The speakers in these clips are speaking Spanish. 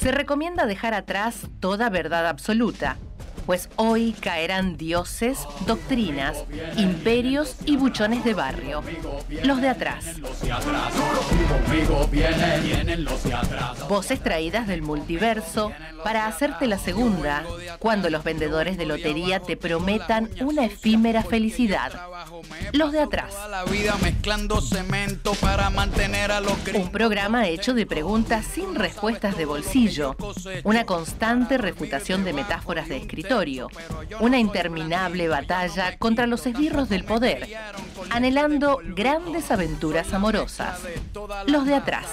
Se recomienda dejar atrás toda verdad absoluta, pues hoy caerán dioses, doctrinas, imperios y buchones de barrio. Los de atrás. Voces traídas del multiverso para hacerte la segunda, cuando los vendedores de lotería te prometan una efímera felicidad. Los de atrás. Un programa hecho de preguntas sin respuestas de bolsillo, una constante refutación de metáforas de escritorio, una interminable batalla contra los esbirros del poder, anhelando grandes aventuras amorosas. Los de atrás.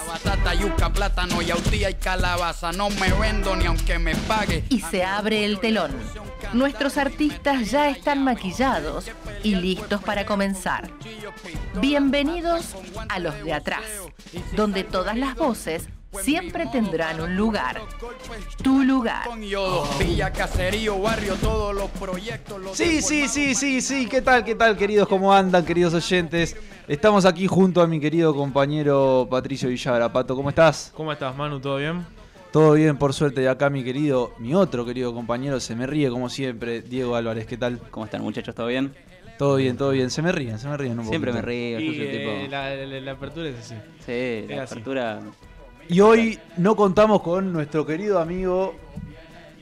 Y se abre el telón. Nuestros artistas ya están maquillados y listos para comenzar. Bienvenidos a los de atrás, donde todas las voces siempre tendrán un lugar. Tu lugar. Sí, sí, sí, sí, sí. ¿Qué tal, qué tal, queridos? ¿Cómo andan, queridos oyentes? Estamos aquí junto a mi querido compañero Patricio Villagra. Pato, ¿cómo estás? ¿Cómo estás, Manu? ¿Todo bien? Todo bien, por suerte. Y acá mi querido, mi otro querido compañero, se me ríe como siempre, Diego Álvarez. ¿Qué tal? ¿Cómo están, muchachos? ¿Todo bien? Todo bien, todo bien. Se me ríen, se me ríen un poco. Siempre me río. yo Y, soy el eh, tipo... la, la- la apertura es así. Sí, la así. apertura... Y hoy no contamos con nuestro querido amigo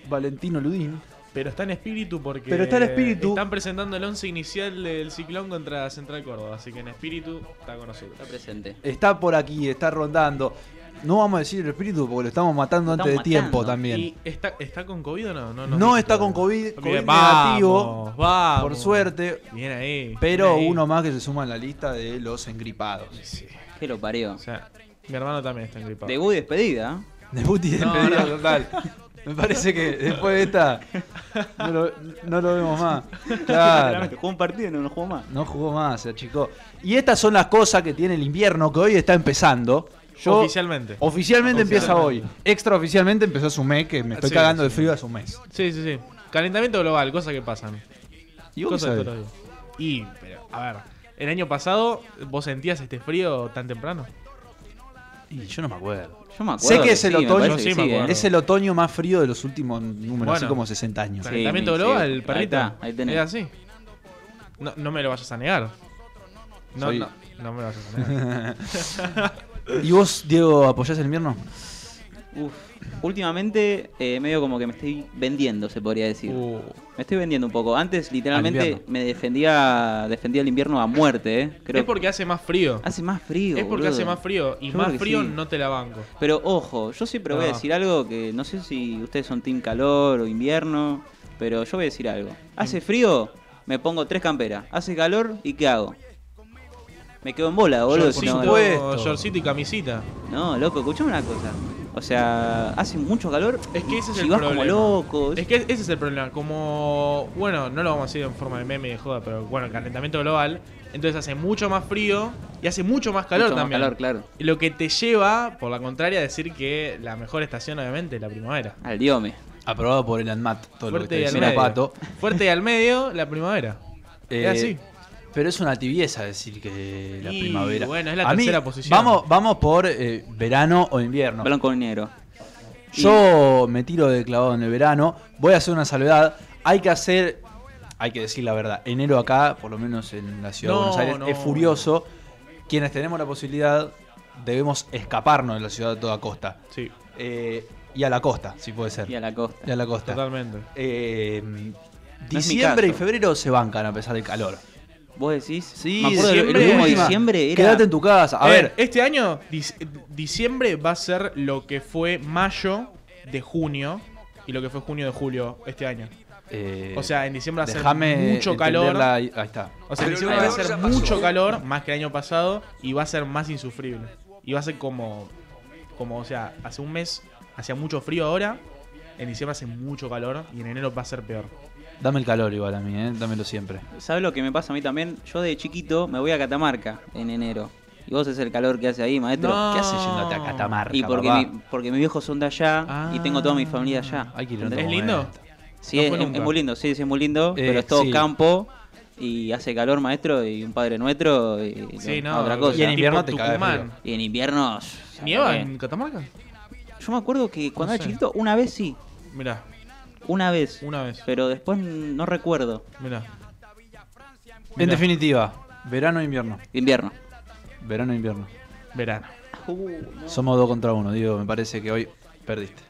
Valentino Ludín. Pero está en espíritu porque. Pero está en espíritu. Están presentando el once inicial del ciclón contra Central Córdoba. Así que en espíritu está con nosotros. Está presente. Está por aquí, está rondando. No vamos a decir el espíritu porque lo estamos matando Lo antes de tiempo también. ¿Y está, está con COVID o no? No, está con. COVID, Bien, negativo, vamos, vamos. por suerte. Bien ahí. Pero bien ahí. uno más que se suma en la lista de los engripados. Sí. ¿Qué lo parió? O sea, mi hermano también está engripado. Debut y despedida. ¿eh? Debut y despedida no. total. Me parece que después de esta no lo, no lo vemos más. Claro. Jugó un partido y no lo jugó más. No jugó más, se achicó. Y estas son las cosas que tiene el invierno que hoy está empezando. Yo- Oficialmente. Oficialmente empieza hoy. Oficialmente. Extraoficialmente empezó hace un mes, que me estoy Sí, cagando de sí. frío hace un mes. Sí, sí, sí. Calentamiento global, cosas que pasan. ¿Y vos Cosas de días. Y, pero, a ver, el año pasado, ¿vos sentías este frío tan temprano? Y yo no me acuerdo. Yo me acuerdo. Sé que es el sí, otoño. Es el otoño más frío de los últimos números, así como 60 años. Calentamiento mi- global, sí, el ahí está, ahí tenés. Es así. No, no me lo vayas a negar. No, Soy- no, no me lo vayas a negar. ¿Y vos, Diego, apoyás el invierno? Uf. Últimamente, eh, medio como que me estoy vendiendo, se podría decir. Uh, Me estoy vendiendo un poco. Antes, literalmente, me defendía defendía el invierno a muerte, ¿eh? Creo es porque hace más frío. Hace más frío. es porque boludo. hace más frío. Y Yo más frío sí. no te la banco. Pero ojo, yo siempre voy a No. decir algo que no sé si ustedes son team calor o invierno, pero yo voy a decir algo. Hace frío, me pongo tres camperas. Hace calor, ¿y qué hago? Me quedo en bola, boludo. si no- supuesto. shortcito y camisita. No, loco, escuchame una cosa. O sea, hace mucho calor. Es que ese es el vas problema. como loco. Es que ese es el problema. Como, bueno, no lo vamos a decir en forma de meme y de joda, pero bueno, el calentamiento global. Entonces hace mucho más frío y hace mucho más calor Mucho más también. calor, claro. Y Lo que te lleva, por la contraria, a decir que la mejor estación, obviamente, es la primavera. Al diome. Aprobado por el ANMAT, todo lo que Fuerte y al medio. Pato. Fuerte y al medio, la primavera. Eh, es así. Pero es una tibieza decir que la Y, primavera. bueno, es la A mí, tercera posición. Vamos, vamos por eh, verano o invierno. Blanco y negro. Yo me tiro de clavado en el verano. Voy a hacer una salvedad. Hay que hacer, hay que decir la verdad. Enero acá, por lo menos en la ciudad No, de Buenos Aires, no. es furioso. Quienes tenemos la posibilidad debemos escaparnos de la ciudad a toda costa. Sí, Eh, y a la costa, si puede ser. Y a la costa. Y a la costa. totalmente. Eh, diciembre y febrero se bancan a pesar del calor. ¿Vos decís? Sí, Me acuerdo del- el diciembre- último diciembre era. Quédate en tu casa. A Eh, ver, este año, dic- diciembre va a ser lo que fue mayo de junio y lo que fue junio de julio este año. eh, O sea, en diciembre va a ser mucho calor. ahí ahí está. O sea, en diciembre va a ser mucho calor, más que el año pasado, y va a ser más insufrible. Y va a ser como, como, o sea, hace un mes hacía mucho frío ahora, en diciembre hace mucho calor, y en enero va a ser peor. Dame el calor igual a mí, ¿eh? dámelo siempre. ¿Sabes lo que me pasa a mí también? Yo de chiquito me voy a Catamarca en enero. Y vos es el calor que hace ahí, maestro. No. ¿Qué haces yéndote a Catamarca, Y porque, papá? mi- porque mis viejos son de allá y tengo toda mi familia allá. ¿Es lindo? Sí, No es, muy lindo, sí, sí, es muy lindo, Eh, pero es todo sí. campo y hace calor, maestro, y un padre nuestro y Sí, no, otra cosa. Y en invierno te frío. Y en invierno... ¿Nieva en Catamarca? Yo Yo me acuerdo que cuando No era sé. chiquito, una vez sí. Mirá, Una vez. una vez. Pero después no recuerdo. Mirá. En definitiva, verano o invierno. Invierno. Verano o invierno. Verano. Somos dos contra uno, digo, me parece que hoy perdiste.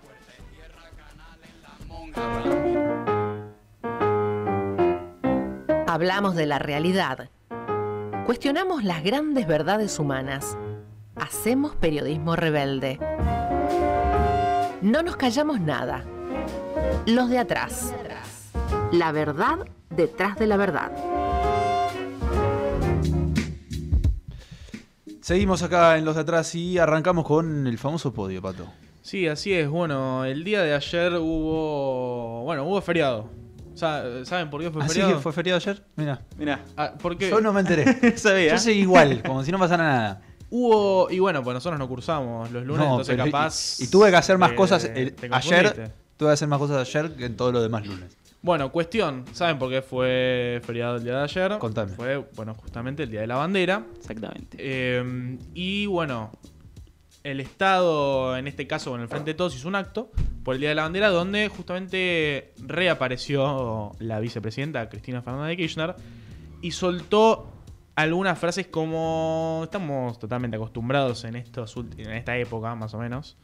Hablamos de la realidad. Cuestionamos las grandes verdades humanas. Hacemos periodismo rebelde. No nos callamos nada. Los de atrás. La verdad detrás de la verdad. Seguimos acá en los de atrás y arrancamos con el famoso podio, Pato. Sí, así es. Bueno, el día de ayer hubo. Bueno, hubo feriado. Sa- ¿Saben por qué fue ¿Así feriado? que fue feriado ayer? Mira. Mirá. Ah, porque Yo no me enteré. Sabía. Yo seguí igual, como si no pasara nada. hubo. Y bueno, pues nosotros no cursamos los lunes, No, entonces y- capaz. Y, tuve que hacer más cosas el- ayer. Confundiste. Tuve que hacer más cosas ayer que en todos los demás lunes. Bueno, cuestión. ¿Saben por qué fue feriado el día de ayer? Contame. Fue, bueno, justamente el día de la bandera. Exactamente. Eh, y bueno, el Estado, en este caso con el Frente de Todos, hizo un acto por el Día de la Bandera donde justamente reapareció la vicepresidenta Cristina Fernández de Kirchner y soltó algunas frases como estamos totalmente acostumbrados en, estos en esta época, más o menos.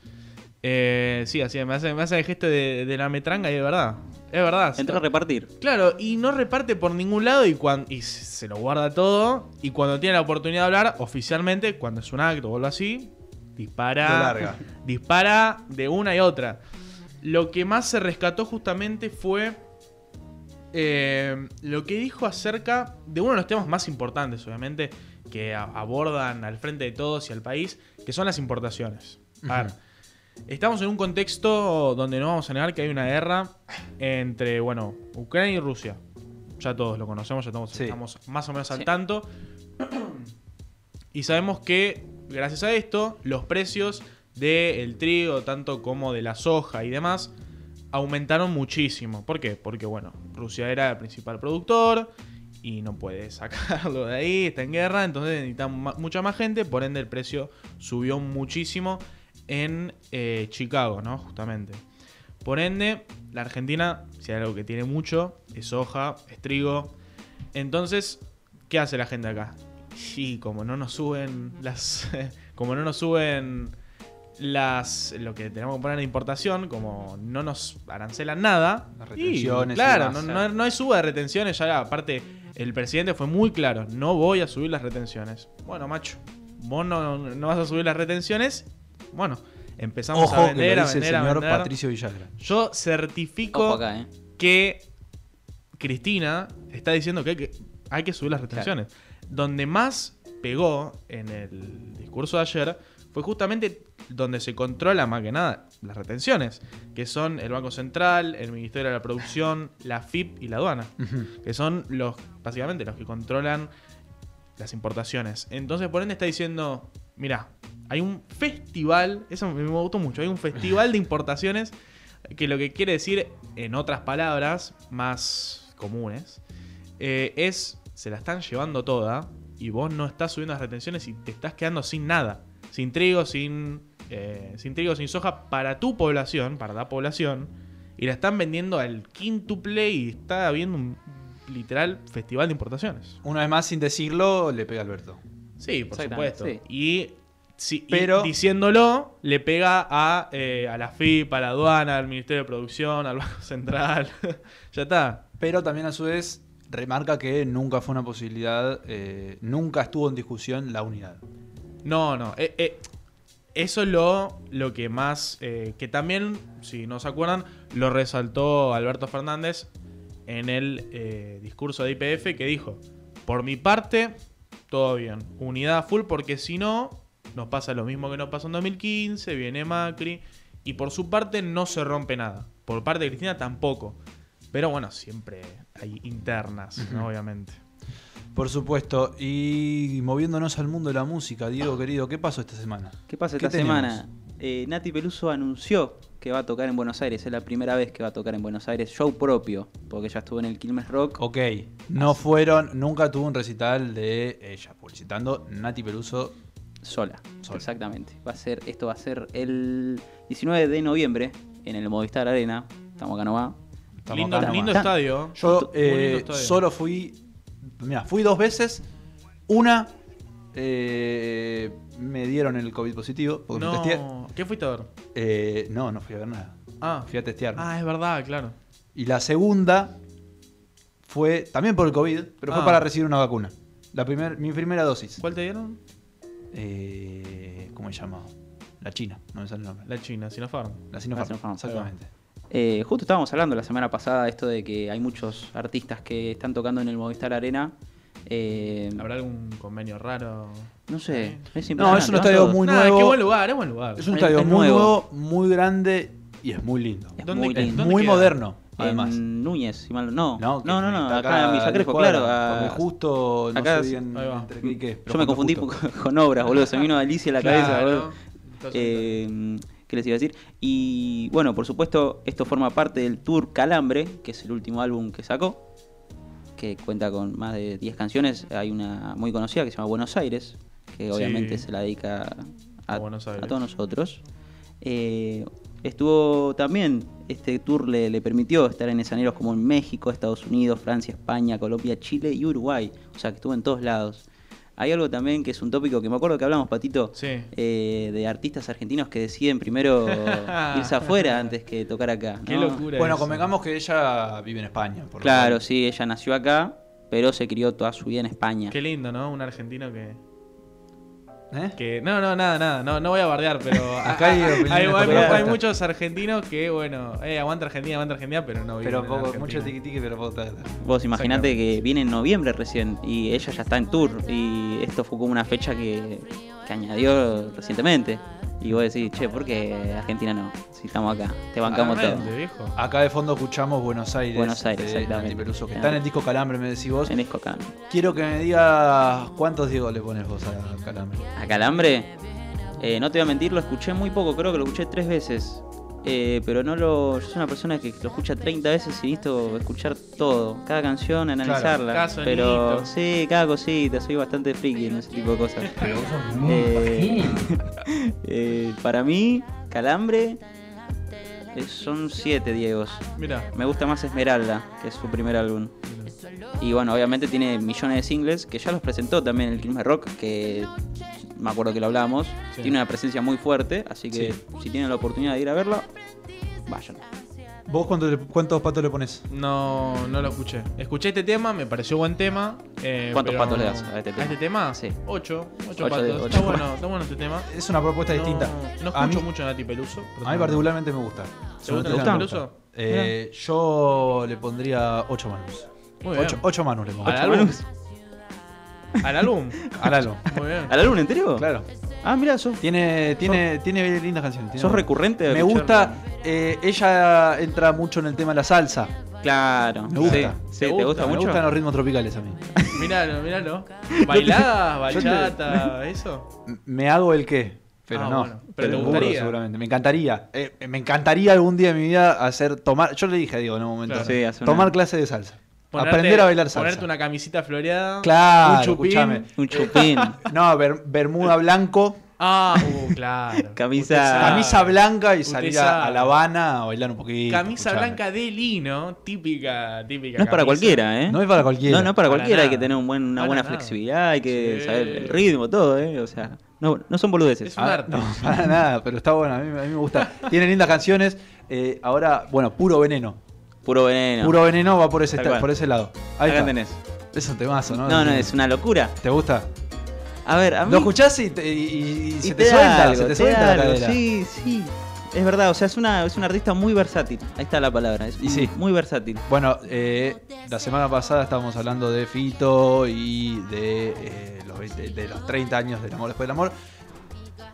Eh, sí, así me hace, me hace el gesto de, de la metranga y de verdad. Es verdad. Entró a repartir. Claro, y no reparte por ningún lado y, cuan- y se lo guarda todo. Y cuando tiene la oportunidad de hablar, oficialmente, cuando es un acto o algo así, dispara. Larga. Dispara de una y otra. Lo que más se rescató justamente fue eh, lo que dijo acerca de uno de los temas más importantes, obviamente, que abordan al frente de todos y al país, que son las importaciones. A ver, estamos en un contexto donde no vamos a negar que hay una guerra entre, bueno, Ucrania y Rusia. Ya todos lo conocemos, ya estamos, Sí. estamos más o menos al Sí. tanto. Y sabemos que, gracias a esto, los precios del trigo, tanto como de la soja y demás, aumentaron muchísimo. ¿Por qué? Porque, bueno, Rusia era el principal productor y no puede sacarlo de ahí, está en guerra, entonces necesitan mucha más gente, por ende el precio subió muchísimo en eh, Chicago, ¿no? Justamente. Por ende, la Argentina, si hay algo que tiene mucho, es soja, es trigo. Entonces, ¿qué hace la gente acá? Sí, como no nos suben las. como no nos suben las. lo que tenemos que poner de importación, como no nos arancelan nada. Las y, retenciones y claro, no, no, no hay suba de retenciones, ya aparte, el presidente fue muy claro, no voy a subir las retenciones. Bueno, macho, vos no, no vas a subir las retenciones. Bueno, empezamos Ojo a que vender, lo a dice el a señor vender. Patricio Villagra. Yo certifico acá, ¿eh? que Cristina está diciendo que hay que, hay que subir las retenciones. Donde más pegó en el discurso de ayer fue justamente donde se controla más que nada las retenciones, que son el Banco Central, el Ministerio de la Producción, la FIP y la aduana, que son los básicamente los que controlan las importaciones. Entonces, por ende está diciendo, mira, hay un festival, eso me, me gustó mucho, hay un festival de importaciones que lo que quiere decir, en otras palabras más comunes, eh, es se la están llevando toda y vos no estás subiendo las retenciones y te estás quedando sin nada, sin trigo, sin, eh, sin trigo, sin soja para tu población, para la población, y la están vendiendo al quíntuple y está habiendo un literal festival de importaciones. Una vez más, sin decirlo, le pega Alberto. Sí, por supuesto. Y, sí, y Pero- diciéndolo, le pega a, eh, a la FIP, a la aduana, al Ministerio de Producción, al Banco Central. ya está. Pero también a su vez remarca que nunca fue una posibilidad, eh, nunca estuvo en discusión la unidad. No, no. eh, eh, eso es lo, lo que más. que también, si no se acuerdan, lo resaltó Alberto Fernández en el discurso de IPF que dijo: Por mi parte, todo bien. Unidad full, porque si no, nos pasa lo mismo que nos pasó en 2015. Viene Macri. Y por su parte, no se rompe nada. Por parte de Cristina, tampoco. Pero bueno, siempre hay internas, ¿no? obviamente. Por supuesto. Y moviéndonos al mundo de la música, Diego querido, ¿qué pasó esta semana? ¿Qué pasa ¿Qué esta tenemos? semana? Eh, Nati Peluso anunció que va a tocar en Buenos Aires. Es la primera vez que va a tocar en Buenos Aires. Show propio, porque ya estuvo en el Quilmes Rock. Ok, no fueron, nunca tuvo un recital de ella, publicitando Nati Peluso Sola, Sola. exactamente. Va a ser, esto va a ser el 19 de noviembre en el Movistar Arena. Estamos acá nomás. Estamos lindo acá nomás. lindo estadio. Yo lindo eh, estadio. solo fui. Mira, fui dos veces. Una. Eh, me dieron el COVID positivo. Porque me testeé. No. ¿Qué fuiste a ver? Eh, no, no fui a ver nada. Ah. Fui a testear. Ah, es verdad, claro. Y la segunda fue también por el COVID, pero fue Ah. para recibir una vacuna. La primer, mi primera dosis. ¿Cuál te dieron? Eh, ¿Cómo se llama? La China, no me sale el nombre. La China, Sinopharm. La Sinopharm, La Sinopharm, exactamente. Eh, justo estábamos hablando la semana pasada de esto de que hay muchos artistas que están tocando en el Movistar Arena. Eh, ¿Habrá algún convenio raro? no sé, es No, es un estadio muy nuevo. qué buen lugar, es buen lugar. Es un Es- estadio es muy nuevo. muy grande y es muy lindo. Es ¿Dónde- muy lindo. Muy moderno, además. En Núñez, si mal no. No, no, no, acá, en Villa a Crespo, diez claro. a- justo no acá sé bien entre qué Yo me confundí justo. con, con obras, boludo. Se me vino Alicia a la cabeza, boludo. Eh, ¿Qué les iba a decir? Y bueno, por supuesto, esto forma parte del tour Calambre, que es el último álbum que sacó, que cuenta con más de 10 canciones. Hay una muy conocida que se llama Buenos Aires, que Sí. obviamente se la dedica a todos nosotros. Eh, estuvo también, este tour le, le permitió estar en escenarios como en México, Estados Unidos, Francia, España, Colombia, Chile y Uruguay. O sea, que estuvo en todos lados. Hay algo también que es un tópico que me acuerdo que hablamos, Patito, Sí. eh, de artistas argentinos que deciden primero irse afuera antes que tocar acá. Qué locura. Bueno, eso. convengamos que ella vive en España. por lo Claro, sí, ella nació acá, pero se crió toda su vida en España. Qué lindo, ¿no? Un argentino que. ¿Eh? que no, no, nada, nada. No, no voy a bardear, pero. Acá hay opiniones hay, hay- contrapuestas. hay muchos argentinos que, bueno, eh, aguanta Argentina, aguanta Argentina, pero no viven Pero poco, mucho tiqui tiqui, pero poco tarde. Vos imaginate que viene en noviembre recién y ella ya está en tour y esto fue como una fecha que, que añadió recientemente. Y vos decís, che, ¿por qué Argentina no? Si estamos acá, te bancamos todo. Viejo. Acá de fondo escuchamos Buenos Aires. Buenos Aires, de exactamente. Nati Peluso, que Claro. está en el disco Calambre, me decís vos. En disco acá. Quiero que me digas cuántos Diego le pones vos a Calambre. A Calambre, eh, no te voy a mentir, lo escuché muy poco, creo que lo escuché tres veces. Eh, pero no lo. Yo soy una persona que lo escucha 30 veces y necesito escuchar todo, cada canción, analizarla. cada pero sí, cada cosita, soy bastante friki en ese tipo de cosas. Pero vos sos muy Eh, eh, para mí, Calambre eh, son siete Diegos. Mira. Me gusta más Esmeralda, que es su primer álbum. Y bueno, obviamente tiene millones de singles que ya los presentó también el Quilmes Rock, que me acuerdo que lo hablamos. Sí. Tiene una presencia muy fuerte, así que si tienen la oportunidad de ir a verla, vayan. ¿Vos cuánto le- cuántos patos le pones? No, no lo escuché. Escuché este tema, me pareció buen tema. eh, ¿Cuántos patos le das a este tema? tema? Sí. Ocho. Ocho, Ocho patos. de- ocho. Está bueno, está bueno este tema. Es una propuesta No, distinta. no a, mí, escucho mucho Nati Peluso. a mí particularmente me gusta. ¿Te gusta Nati Peluso? Eh, yo le pondría 8 manus. Muy bien. 8 manus le pongo. ¿Al Ocho álbum? ¿Al álbum? Al álbum. Muy bien. ¿Al álbum entero? Claro. Ah, mira, sos, Tiene, tiene, tiene lindas canciones. tiene- sos recurrente. de Me gusta. eh, ella entra mucho en el tema de la salsa. Claro. Me gusta. Sí, sí, ¿Te ¿te gusta? gusta Me mucho? gustan los ritmos tropicales a mí. Míralo, míralo. ¿Bailadas, te- bachata, eso? Me hago el qué. Pero Ah, no. bueno. Pero te burro, gustaría. seguramente. Me encantaría. Eh, me encantaría algún día de mi vida hacer tomar. Yo le dije a Diego en un momento. Claro. Sí, tomar clase de salsa. Ponerte- Aprender a bailar salsa. Ponerte una camisita floreada. Claro, Un chupín. Un chupín. No, ber- bermuda blanco, Ah, uh, claro. Camisa- blanca y salir a, La Habana a bailar un poquito. Camisa blanca de lino, típica, típica. No es para cualquiera, ¿eh? No es para cualquiera. No, no es para Para cualquiera, hay que tener un buen, una Para buena nada. flexibilidad, hay que Sí. saber el ritmo, todo, ¿eh? O sea, no, no son boludeces. Es un Ah, arte. no, para nada, pero está bueno, a mí, a mí me gusta. Tiene lindas canciones. eh, ahora, bueno, puro veneno. Puro veneno. Puro veneno va por ese, esta- por ese lado. Ahí Acá está. tenés. Es un temazo, ¿no? No, no, es una locura. ¿Te gusta? A ver, a mí... Lo escuchás y, te- y- y- y y se te, suelta, algo, se te suelta la cadera. Sí, sí. Es verdad, o sea, es una, es una artista muy versátil. Ahí está la palabra. Es sí. muy versátil. Bueno, eh, la semana pasada estábamos hablando de Fito y de, eh, los, 20 de los 30 años del amor después del amor.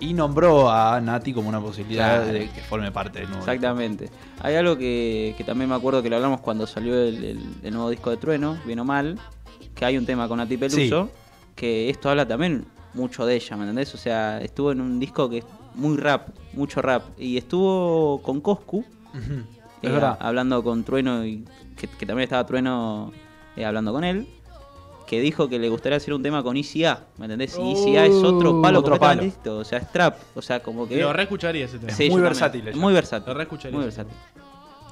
Y nombró a Nati como una posibilidad Claro. de que forme parte del nuevo. Exactamente. Hay algo que, que también me acuerdo que lo hablamos cuando salió el, el- el nuevo disco de Trueno, bien o mal, que hay un tema con Nati Peluso, que esto habla también mucho de ella, ¿me entendés? O sea, estuvo en un disco que es muy rap, mucho rap, y estuvo con Coscu, eh, verdad. hablando con Trueno, y que, que también estaba Trueno eh, hablando con él. Que dijo que le gustaría hacer un tema con ICA, ¿me entendés? Y ICA es otro palo otro palo. o sea, es trap, o sea, como que... Lo reescucharía ese tema. Sí, muy versátil también. ella. Muy versátil. Lo reescucharía. Muy versátil.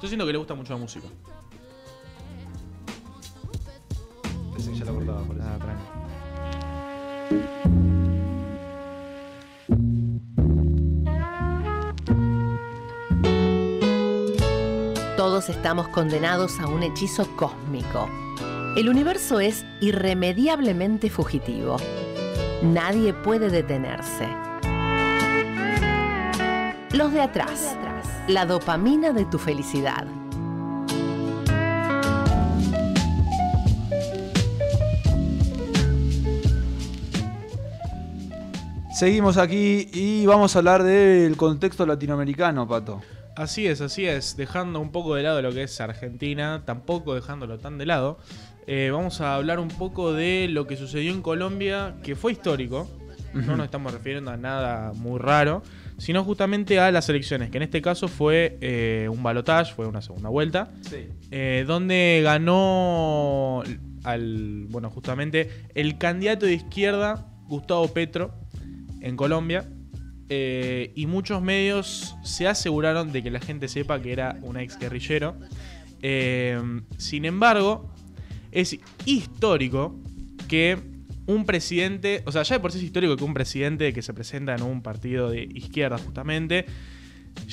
Yo siento que le gusta mucho la música. Pensé que ya la cortaba, por eso. Ah, tranqui. Todos estamos condenados a un hechizo cósmico. El universo es irremediablemente fugitivo. Nadie puede detenerse. Los de atrás. La dopamina de tu felicidad. Seguimos aquí y vamos a hablar del contexto latinoamericano, Pato. Así es, así es. Dejando un poco de lado lo que es Argentina, tampoco dejándolo tan de lado. Eh, vamos a hablar un poco de lo que sucedió en Colombia, que fue histórico. No nos estamos refiriendo a nada muy raro, sino justamente a las elecciones, que en este caso fue eh, un balotage, fue una segunda vuelta, Sí. eh, donde ganó al, bueno, justamente el candidato de izquierda, Gustavo Petro, en Colombia. y muchos medios se aseguraron de que la gente sepa que era un ex guerrillero. Sin embargo, es histórico que un presidente, o sea, ya de por sí es histórico que un presidente que se presenta en un partido de izquierda justamente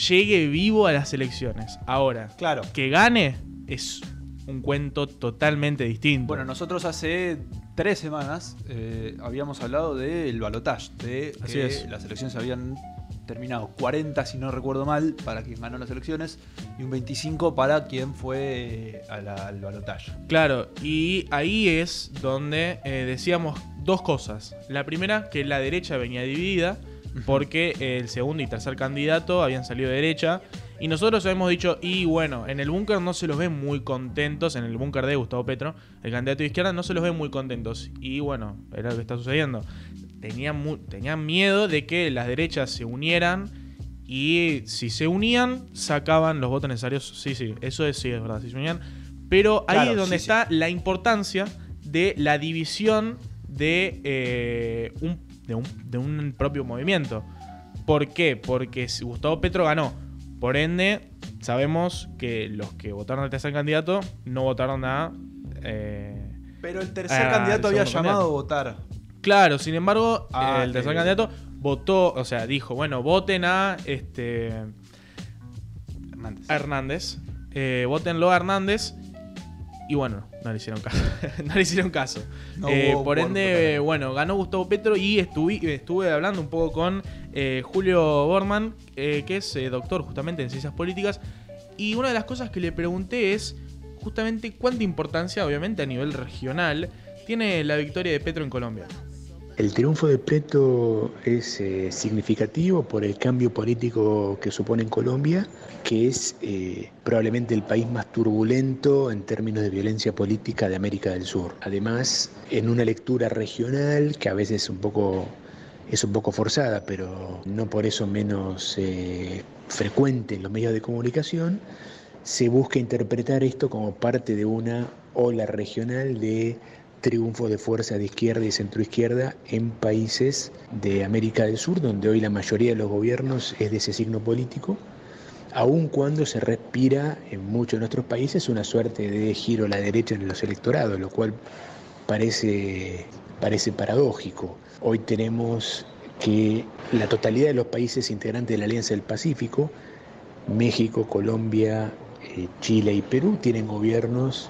llegue vivo a las elecciones. Ahora, Claro. que gane es un cuento totalmente distinto. Bueno, nosotros hace tres semanas eh, habíamos hablado del balotage, de Así que es. las elecciones habían terminado 40, si no recuerdo mal, para quien ganó las elecciones y un 25 para quien fue eh, a la- al balotage. Claro, y ahí es donde eh, decíamos dos cosas. La primera, que la derecha venía dividida, porque el segundo y tercer candidato habían salido de derecha. Y nosotros habíamos dicho, y bueno, en el búnker no se los ve muy contentos, en el búnker de Gustavo Petro, el candidato de izquierda, no se los ve muy contentos. Y bueno, era lo que está sucediendo. Tenían, mu- tenían miedo de que las derechas se unieran y si se unían, sacaban los votos necesarios. Sí, sí, eso es, sí, es verdad, si se unían. Pero ahí Claro, es donde sí, sí. está la importancia de la división de, eh, un, de, un, de un propio movimiento. ¿Por qué? Porque si Gustavo Petro ganó. Por ende, sabemos que los que votaron al tercer candidato no votaron a... eh, Pero el tercer candidato había llamado a votar. Claro, sin embargo, Ah, el tercer eh. candidato votó, o sea, dijo, bueno, voten a este Hernández. a Hernández, eh, votenlo a Hernández, y bueno, no le hicieron caso. no le hicieron caso. No Eh, hubo por ende, bueno, ganó Gustavo Petro y estuve, estuve hablando un poco con eh, Julio Borman, eh, que es eh, doctor justamente en ciencias políticas, y una de las cosas que le pregunté es justamente cuánta importancia, obviamente a nivel regional, tiene la victoria de Petro en Colombia. El triunfo de Petro es eh, significativo por el cambio político que supone en Colombia, que es eh, probablemente el país más turbulento en términos de violencia política de América del Sur. Además, en una lectura regional que a veces un poco, es un poco forzada, pero no por eso menos eh, frecuente en los medios de comunicación, se busca interpretar esto como parte de una ola regional de triunfo de fuerza de izquierda y centroizquierda en países de América del Sur, donde hoy la mayoría de los gobiernos es de ese signo político, aun cuando se respira en muchos de nuestros países una suerte de giro a la derecha en los electorados, lo cual parece, parece paradójico. Hoy tenemos que la totalidad de los países integrantes de la Alianza del Pacífico, México, Colombia, eh, Chile y Perú, tienen gobiernos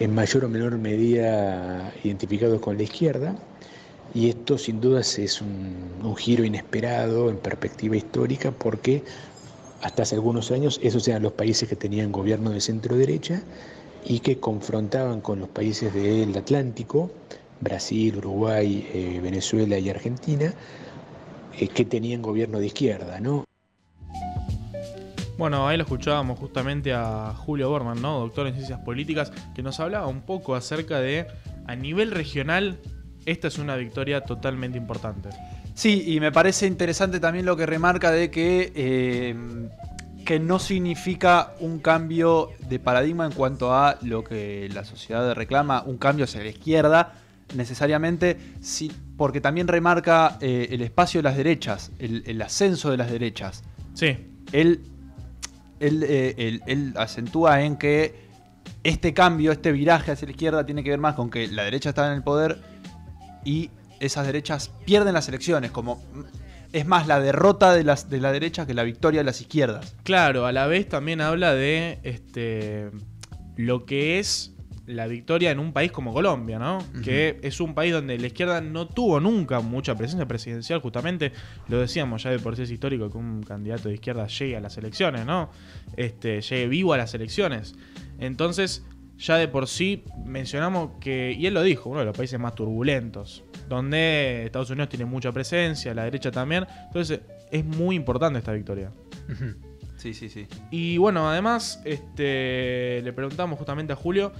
en mayor o menor medida identificados con la izquierda, y esto sin dudas es un, giro inesperado en perspectiva histórica porque hasta hace algunos años esos eran los países que tenían gobierno de centro derecha y que confrontaban con los países del Atlántico, Brasil, Uruguay, eh, Venezuela y Argentina, eh, que tenían gobierno de izquierda, ¿no? Bueno, ahí lo escuchábamos justamente a Julio Borman, ¿no? Doctor en ciencias políticas, que nos hablaba un poco acerca de, a nivel regional, esta es una victoria totalmente importante. Sí, y me parece interesante también lo que remarca de que, eh, que no significa un cambio de paradigma en cuanto a lo que la sociedad reclama, un cambio hacia la izquierda. necesariamente, sí, porque también remarca eh, el espacio de las derechas, el, ascenso de las derechas. Sí. Él, él, acentúa en que este cambio, este viraje hacia la izquierda tiene que ver más con que la derecha está en el poder y esas derechas pierden las elecciones, como es más la derrota de la derecha que la victoria de las izquierdas. Claro, a la vez también habla de este lo que es la victoria en un país como Colombia, ¿no? Que es un país donde la izquierda no tuvo nunca mucha presencia presidencial, justamente lo decíamos ya de por sí es histórico que un candidato de izquierda llegue a las elecciones, ¿no? Este, llegue vivo a las elecciones. Entonces, ya de por sí mencionamos que, y él lo dijo, uno de los países más turbulentos, donde Estados Unidos tiene mucha presencia, la derecha también. Entonces, es muy importante esta victoria. Sí, sí, sí. Y bueno, además, este, le preguntamos justamente a Julio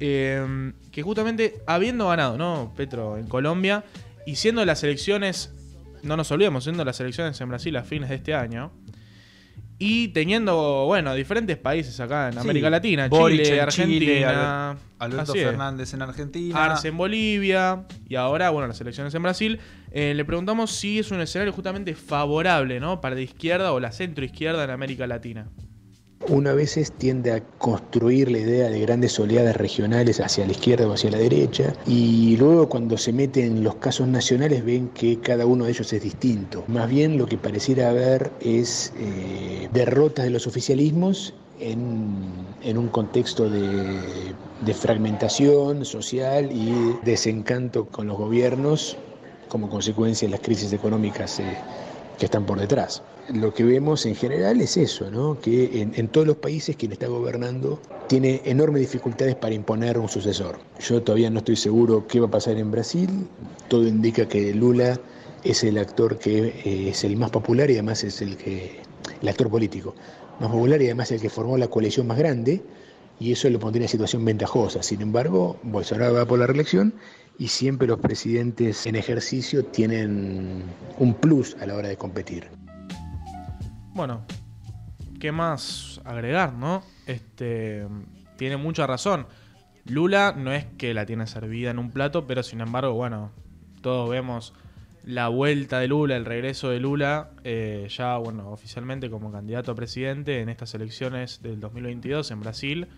eh, que justamente habiendo ganado, ¿no? Petro en Colombia y siendo las elecciones, no nos olvidemos, siendo las elecciones en Brasil a fines de este año, y teniendo, bueno, diferentes países acá en América Latina, Chile, Argentina. Alberto Fernández en Argentina. Arce en Bolivia. Y ahora, bueno, las elecciones en Brasil. Eh, le preguntamos si es un escenario justamente favorable, ¿no? Para la izquierda o la centroizquierda en América Latina. Una veces tiende a construir la idea de grandes oleadas regionales hacia la izquierda o hacia la derecha y luego cuando se meten en los casos nacionales ven que cada uno de ellos es distinto. Más bien lo que pareciera haber es eh, derrotas de los oficialismos en, un contexto de, fragmentación social y desencanto con los gobiernos como consecuencia de las crisis económicas eh, que están por detrás lo que vemos en general es eso, ¿no? que en, todos los países quien está gobernando tiene enormes dificultades para imponer un sucesor. Yo todavía no estoy seguro qué va a pasar en Brasil, todo indica que Lula es el actor que eh, es el más popular y además es el que el actor político más popular y además el que formó la coalición más grande y eso lo pondría en situación ventajosa. Sin embargo, Bolsonaro va por la reelección y siempre los presidentes en ejercicio tienen un plus a la hora de competir. Bueno, ¿qué más agregar, no? Este tiene mucha razón. Lula no es que la tiene servida en un plato, pero sin embargo, bueno, todos vemos la vuelta de Lula, el regreso de Lula, eh, ya, bueno, oficialmente como candidato a presidente en estas elecciones del 2022 en Brasil,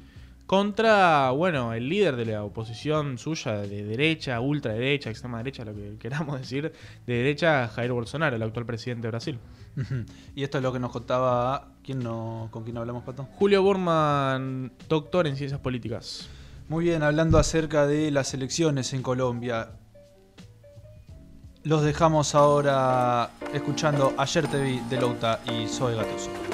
contra, bueno, el líder de la oposición suya, de derecha, ultraderecha, extrema derecha, lo que queramos decir, de derecha, Jair Bolsonaro, el actual presidente de Brasil. Y esto es lo que nos contaba. ¿quién no, ¿Con quién hablamos, Pato? Julio Burman, doctor en ciencias políticas. Muy bien, hablando acerca de las elecciones en Colombia. Los dejamos ahora escuchando Ayer te vi de Louta y Soy Gatoso.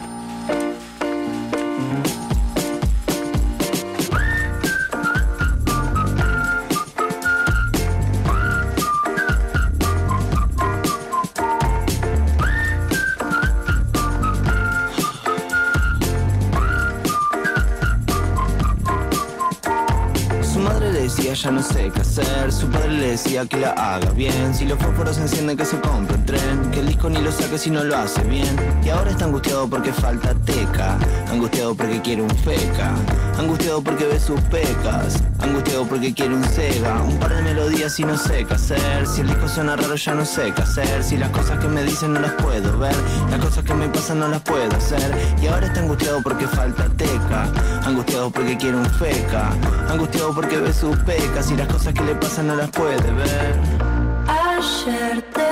Que la haga bien. Si los fósforos se encienden, que se compre el tren. Disco ni lo saque si no lo hace bien. Y ahora está angustiado porque falta teca. Angustiado porque quiere un feca. Angustiado porque ve sus pecas. Angustiado porque quiere un Sega. Un par de melodías y no sé qué hacer. Si el disco suena raro, ya no sé qué hacer. Si las cosas que me dicen no las puedo ver. Las cosas que me pasan no las puedo hacer. Y ahora está angustiado porque falta teca. Angustiado porque quiere un feca. Angustiado porque ve sus pecas. Casi las cosas que le pasan no las puede ver. Ayer te y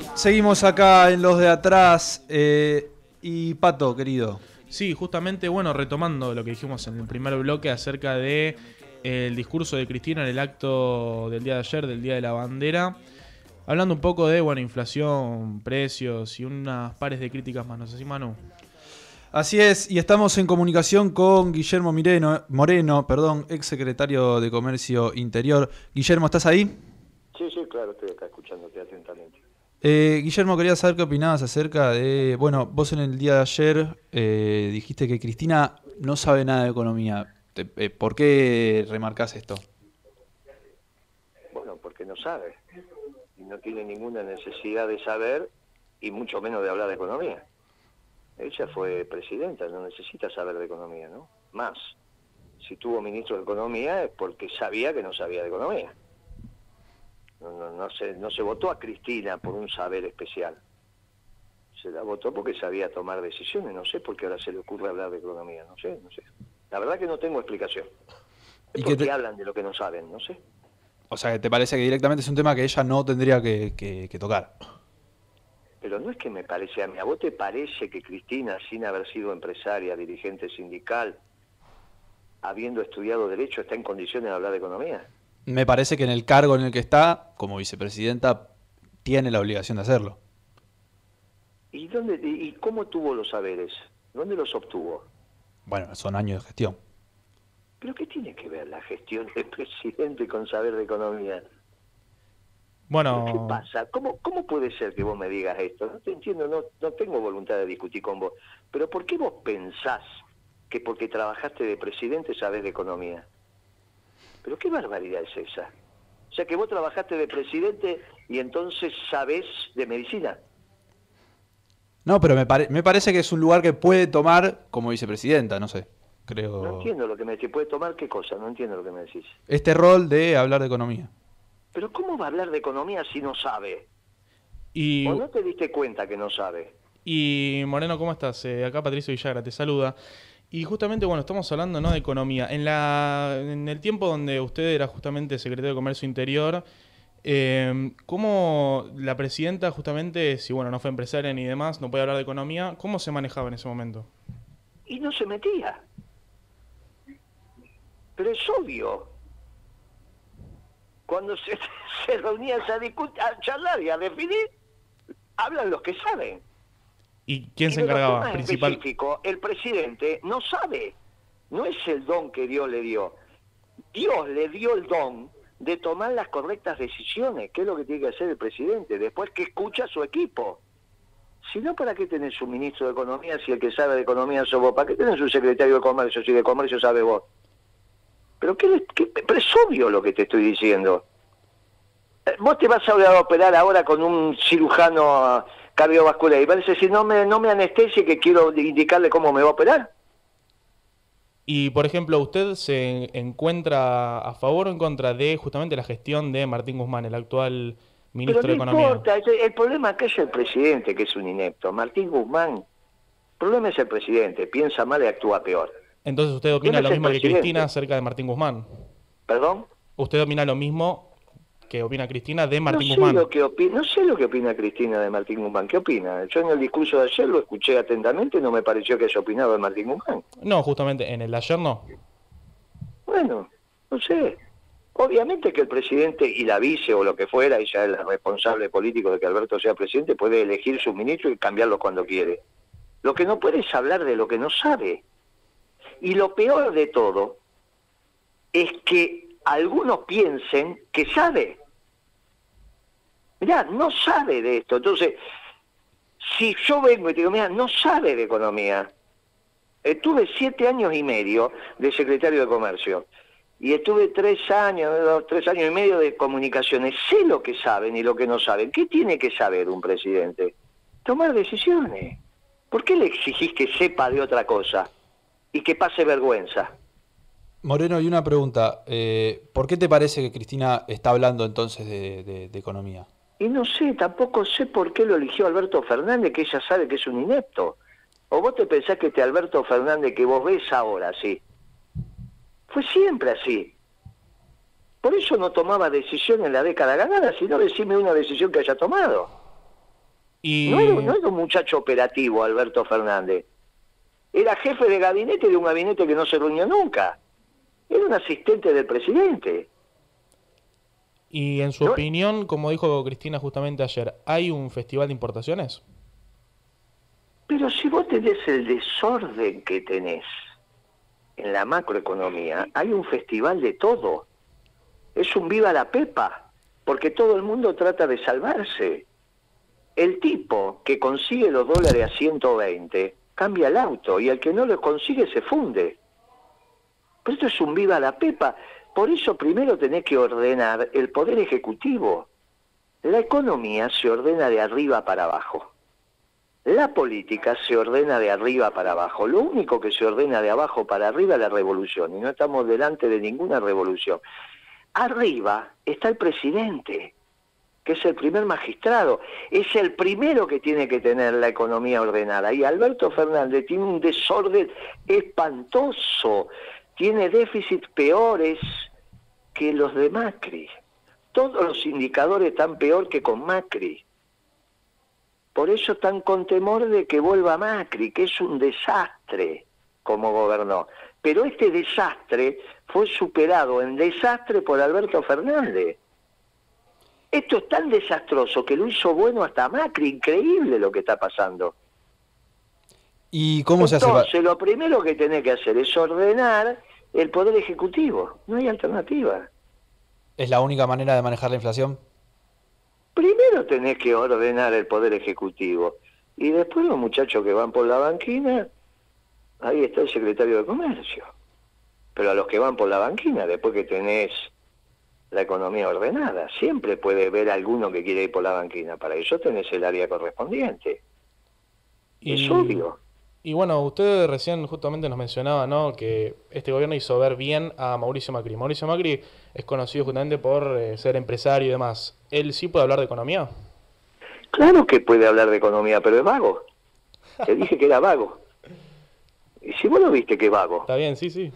seguimos acá en los de atrás. Eh, y Pato, querido. Sí, justamente, bueno, retomando lo que dijimos en el primer bloque acerca de eh, el discurso de Cristina en el acto del día de ayer, del Día de la Bandera. Hablando un poco de, bueno, inflación, precios y unas pares de críticas más, ¿no sé si Manu? Así es, y estamos en comunicación con Guillermo Moreno, perdón, ex secretario de Comercio Interior. Guillermo, ¿estás ahí? Sí, sí, claro, estoy acá escuchándote atentamente. Eh, Guillermo, quería saber qué opinabas acerca de, bueno, vos en el día de ayer eh, dijiste que Cristina no sabe nada de economía. Eh, ¿Por qué remarcas esto? Bueno, porque no sabe. Y no tiene ninguna necesidad de saber y mucho menos de hablar de economía. Ella fue presidenta, no necesita saber de economía, ¿no? Más. Si tuvo ministro de Economía es porque sabía que no sabía de economía. No, no, se, no se votó a Cristina por un saber especial. Se la votó porque sabía tomar decisiones. No sé por qué ahora se le ocurre hablar de economía. No sé, no sé. La verdad que no tengo explicación. ¿Y por qué hablan de lo que no saben? No sé. O sea, ¿te parece que directamente es un tema que ella no tendría que, que, tocar? Pero no es que me parece a mí. ¿A vos te parece que Cristina, sin haber sido empresaria, dirigente sindical, habiendo estudiado Derecho, está en condiciones de hablar de economía? Me parece que en el cargo en el que está, como vicepresidenta, tiene la obligación de hacerlo. ¿Y, dónde, y cómo tuvo los saberes? ¿Dónde los obtuvo? Bueno, son años de gestión. ¿Pero qué tiene que ver la gestión del presidente con saber de economía? Bueno... ¿Qué pasa? ¿Cómo, ¿Cómo puede ser que vos me digas esto? No te entiendo, no, no tengo voluntad de discutir con vos. Pero ¿por qué vos pensás que porque trabajaste de presidente sabés de economía? Pero qué barbaridad es esa. O sea que vos trabajaste de presidente y entonces sabés de medicina. No, pero me, me parece que es un lugar que puede tomar como vicepresidenta, no sé. Creo... No entiendo lo que me decís. ¿Puede tomar qué cosa? No entiendo lo que me decís. Este rol de hablar de economía. Pero ¿cómo va a hablar de economía si no sabe? Y... ¿O no te diste cuenta que no sabe? Y Moreno, ¿cómo estás? Eh, acá Patricio Villagra te saluda. Y justamente, bueno, estamos hablando ¿no? de economía. En, la, en el tiempo donde usted era justamente secretario de Comercio Interior, eh, ¿cómo la presidenta justamente, si bueno, no fue empresaria ni demás, no puede hablar de economía, ¿cómo se manejaba en ese momento? Y no se metía. Pero es obvio. Cuando se, se reunían a, a charlar y a definir, hablan los que saben. ¿Y quién se encargaba? Principal... el presidente no sabe. No es el don que Dios le dio. Dios le dio el don de tomar las correctas decisiones, que es lo que tiene que hacer el presidente, después que escucha a su equipo. Si no, ¿para qué tenés un ministro de Economía si el que sabe de Economía sos vos? ¿Para qué tenés un secretario de Comercio si de Comercio sabe vos? Pero, qué, qué, es obvio lo que te estoy diciendo. Eh, vos te vas a operar ahora con un cirujano cardiovascular. Y parece si no me, no me anestesie que quiero indicarle cómo me va a operar. Y, por ejemplo, ¿usted se encuentra a favor o en contra de justamente la gestión de Martín Guzmán, el actual ministro de Economía? Importa. El problema que es el presidente, que es un inepto. Martín Guzmán, el problema es el presidente. Piensa mal y actúa peor. Entonces, ¿usted opina lo mismo que Cristina acerca de Martín Guzmán? ¿Perdón? ¿Usted opina lo mismo que opina Cristina de Martín no Guzmán. Lo que no sé lo que opina Cristina de Martín Guzmán. ¿Qué opina? Yo en el discurso de ayer lo escuché atentamente y no me pareció que haya opinado de Martín Guzmán. No, justamente en el de ayer no. Bueno, no sé. Obviamente que el presidente y la vice o lo que fuera, ella es el responsable político de que Alberto sea presidente, puede elegir su ministro y cambiarlo cuando quiere. Lo que no puede es hablar de lo que no sabe. Y lo peor de todo es que algunos piensen que sabe. Mirá, no sabe de esto. Entonces, si yo vengo y te digo, mira, no sabe de economía. Estuve siete años y medio de secretario de Comercio y estuve tres años, tres años y medio de comunicaciones. Sé lo que saben y lo que no saben. ¿Qué tiene que saber un presidente? Tomar decisiones. ¿Por qué le exigís que sepa de otra cosa y que pase vergüenza? Moreno, y una pregunta. Eh, ¿Por qué te parece que Cristina está hablando entonces de economía? Y no sé, tampoco sé por qué lo eligió Alberto Fernández, que ella sabe que es un inepto. ¿O vos te pensás que este Alberto Fernández que vos ves ahora así? Fue siempre así. Por eso no tomaba decisión en la década ganada, sino decime una decisión que haya tomado. Y... No, era, no era un muchacho operativo Alberto Fernández. Era jefe de gabinete de un gabinete que no se reunió nunca. Era un asistente del presidente. Y en su opinión, como dijo Cristina justamente ayer, ¿hay un festival de importaciones? Pero si vos tenés el desorden que tenés en la macroeconomía, hay un festival de todo. Es un viva la pepa. porque todo el mundo trata de salvarse. El tipo que consigue los dólares a 120 cambia el auto y el que no lo consigue se funde. Pero esto es un viva la pepa. Por eso primero tenés que ordenar el poder ejecutivo. La economía se ordena de arriba para abajo. La política se ordena de arriba para abajo. Lo único que se ordena de abajo para arriba es la revolución. Y no estamos delante de ninguna revolución. Arriba está el presidente, que es el primer magistrado. Es el primero que tiene que tener la economía ordenada. Y Alberto Fernández tiene un desorden espantoso tiene déficits peores que los de Macri. Todos los indicadores están peor que con Macri. Por eso están con temor de que vuelva Macri, que es un desastre como gobernó. Pero este desastre fue superado en desastre por Alberto Fernández. Esto es tan desastroso que lo hizo bueno hasta Macri, increíble lo que está pasando. ¿Y cómo se hace? Entonces, lo primero que tiene que hacer es ordenar el Poder Ejecutivo. No hay alternativa. ¿Es la única manera de manejar la inflación? Primero tenés que ordenar el Poder Ejecutivo. Y después los muchachos que van por la banquina, ahí está el secretario de Comercio. Pero a los que van por la banquina, después que tenés la economía ordenada, siempre puede haber alguno que quiere ir por la banquina. Para eso tenés el área correspondiente. Es obvio. Y bueno, usted recién justamente nos mencionaba, ¿no? Que este gobierno hizo ver bien a Mauricio Macri. Mauricio Macri es conocido justamente por eh, ser empresario y demás. ¿Él sí puede hablar de economía? Claro que puede hablar de economía, pero es vago. Te dije que era vago. Y si vos lo viste que es vago. Está bien, sí, sí.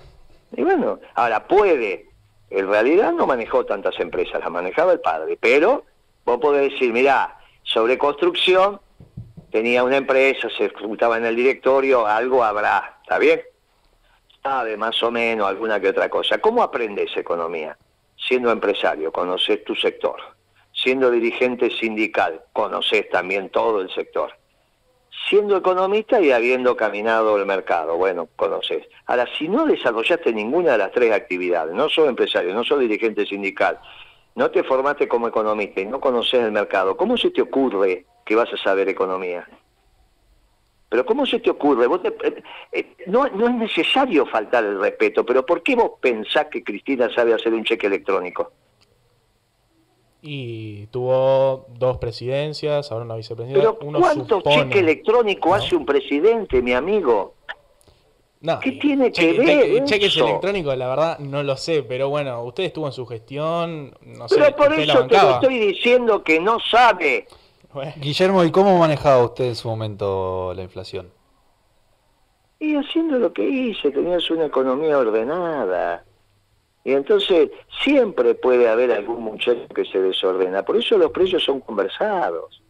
Y bueno, ahora puede. En realidad no manejó tantas empresas, las manejaba el padre. Pero vos podés decir, mirá, sobre construcción tenía una empresa, se ejecutaba en el directorio, algo habrá, ¿está bien? Sabe más o menos alguna que otra cosa. ¿Cómo aprendes economía? Siendo empresario, conoces tu sector. Siendo dirigente sindical, conoces también todo el sector. Siendo economista y habiendo caminado el mercado, bueno, conoces. Ahora, si no desarrollaste ninguna de las tres actividades, no soy empresario, no soy dirigente sindical, no te formaste como economista y no conoces el mercado, ¿cómo se te ocurre que vas a saber economía? Pero ¿cómo se te ocurre? Eh, eh, no, no es necesario faltar el respeto, pero ¿por qué vos pensás que Cristina sabe hacer un cheque electrónico? Y tuvo dos presidencias, ahora una vicepresidencia. Pero ¿cuánto cheque electrónico hace un presidente, mi amigo? ¿Qué tiene que ver? cheques electrónicos, la verdad, no lo sé, pero bueno, usted estuvo en su gestión, no sé. Pero por eso te lo estoy diciendo que no sabe. Guillermo, ¿y cómo manejaba usted en su momento la inflación? Y haciendo lo que hice, tenías una economía ordenada. Y entonces siempre puede haber algún muchacho que se desordena. Por eso los precios son conversados.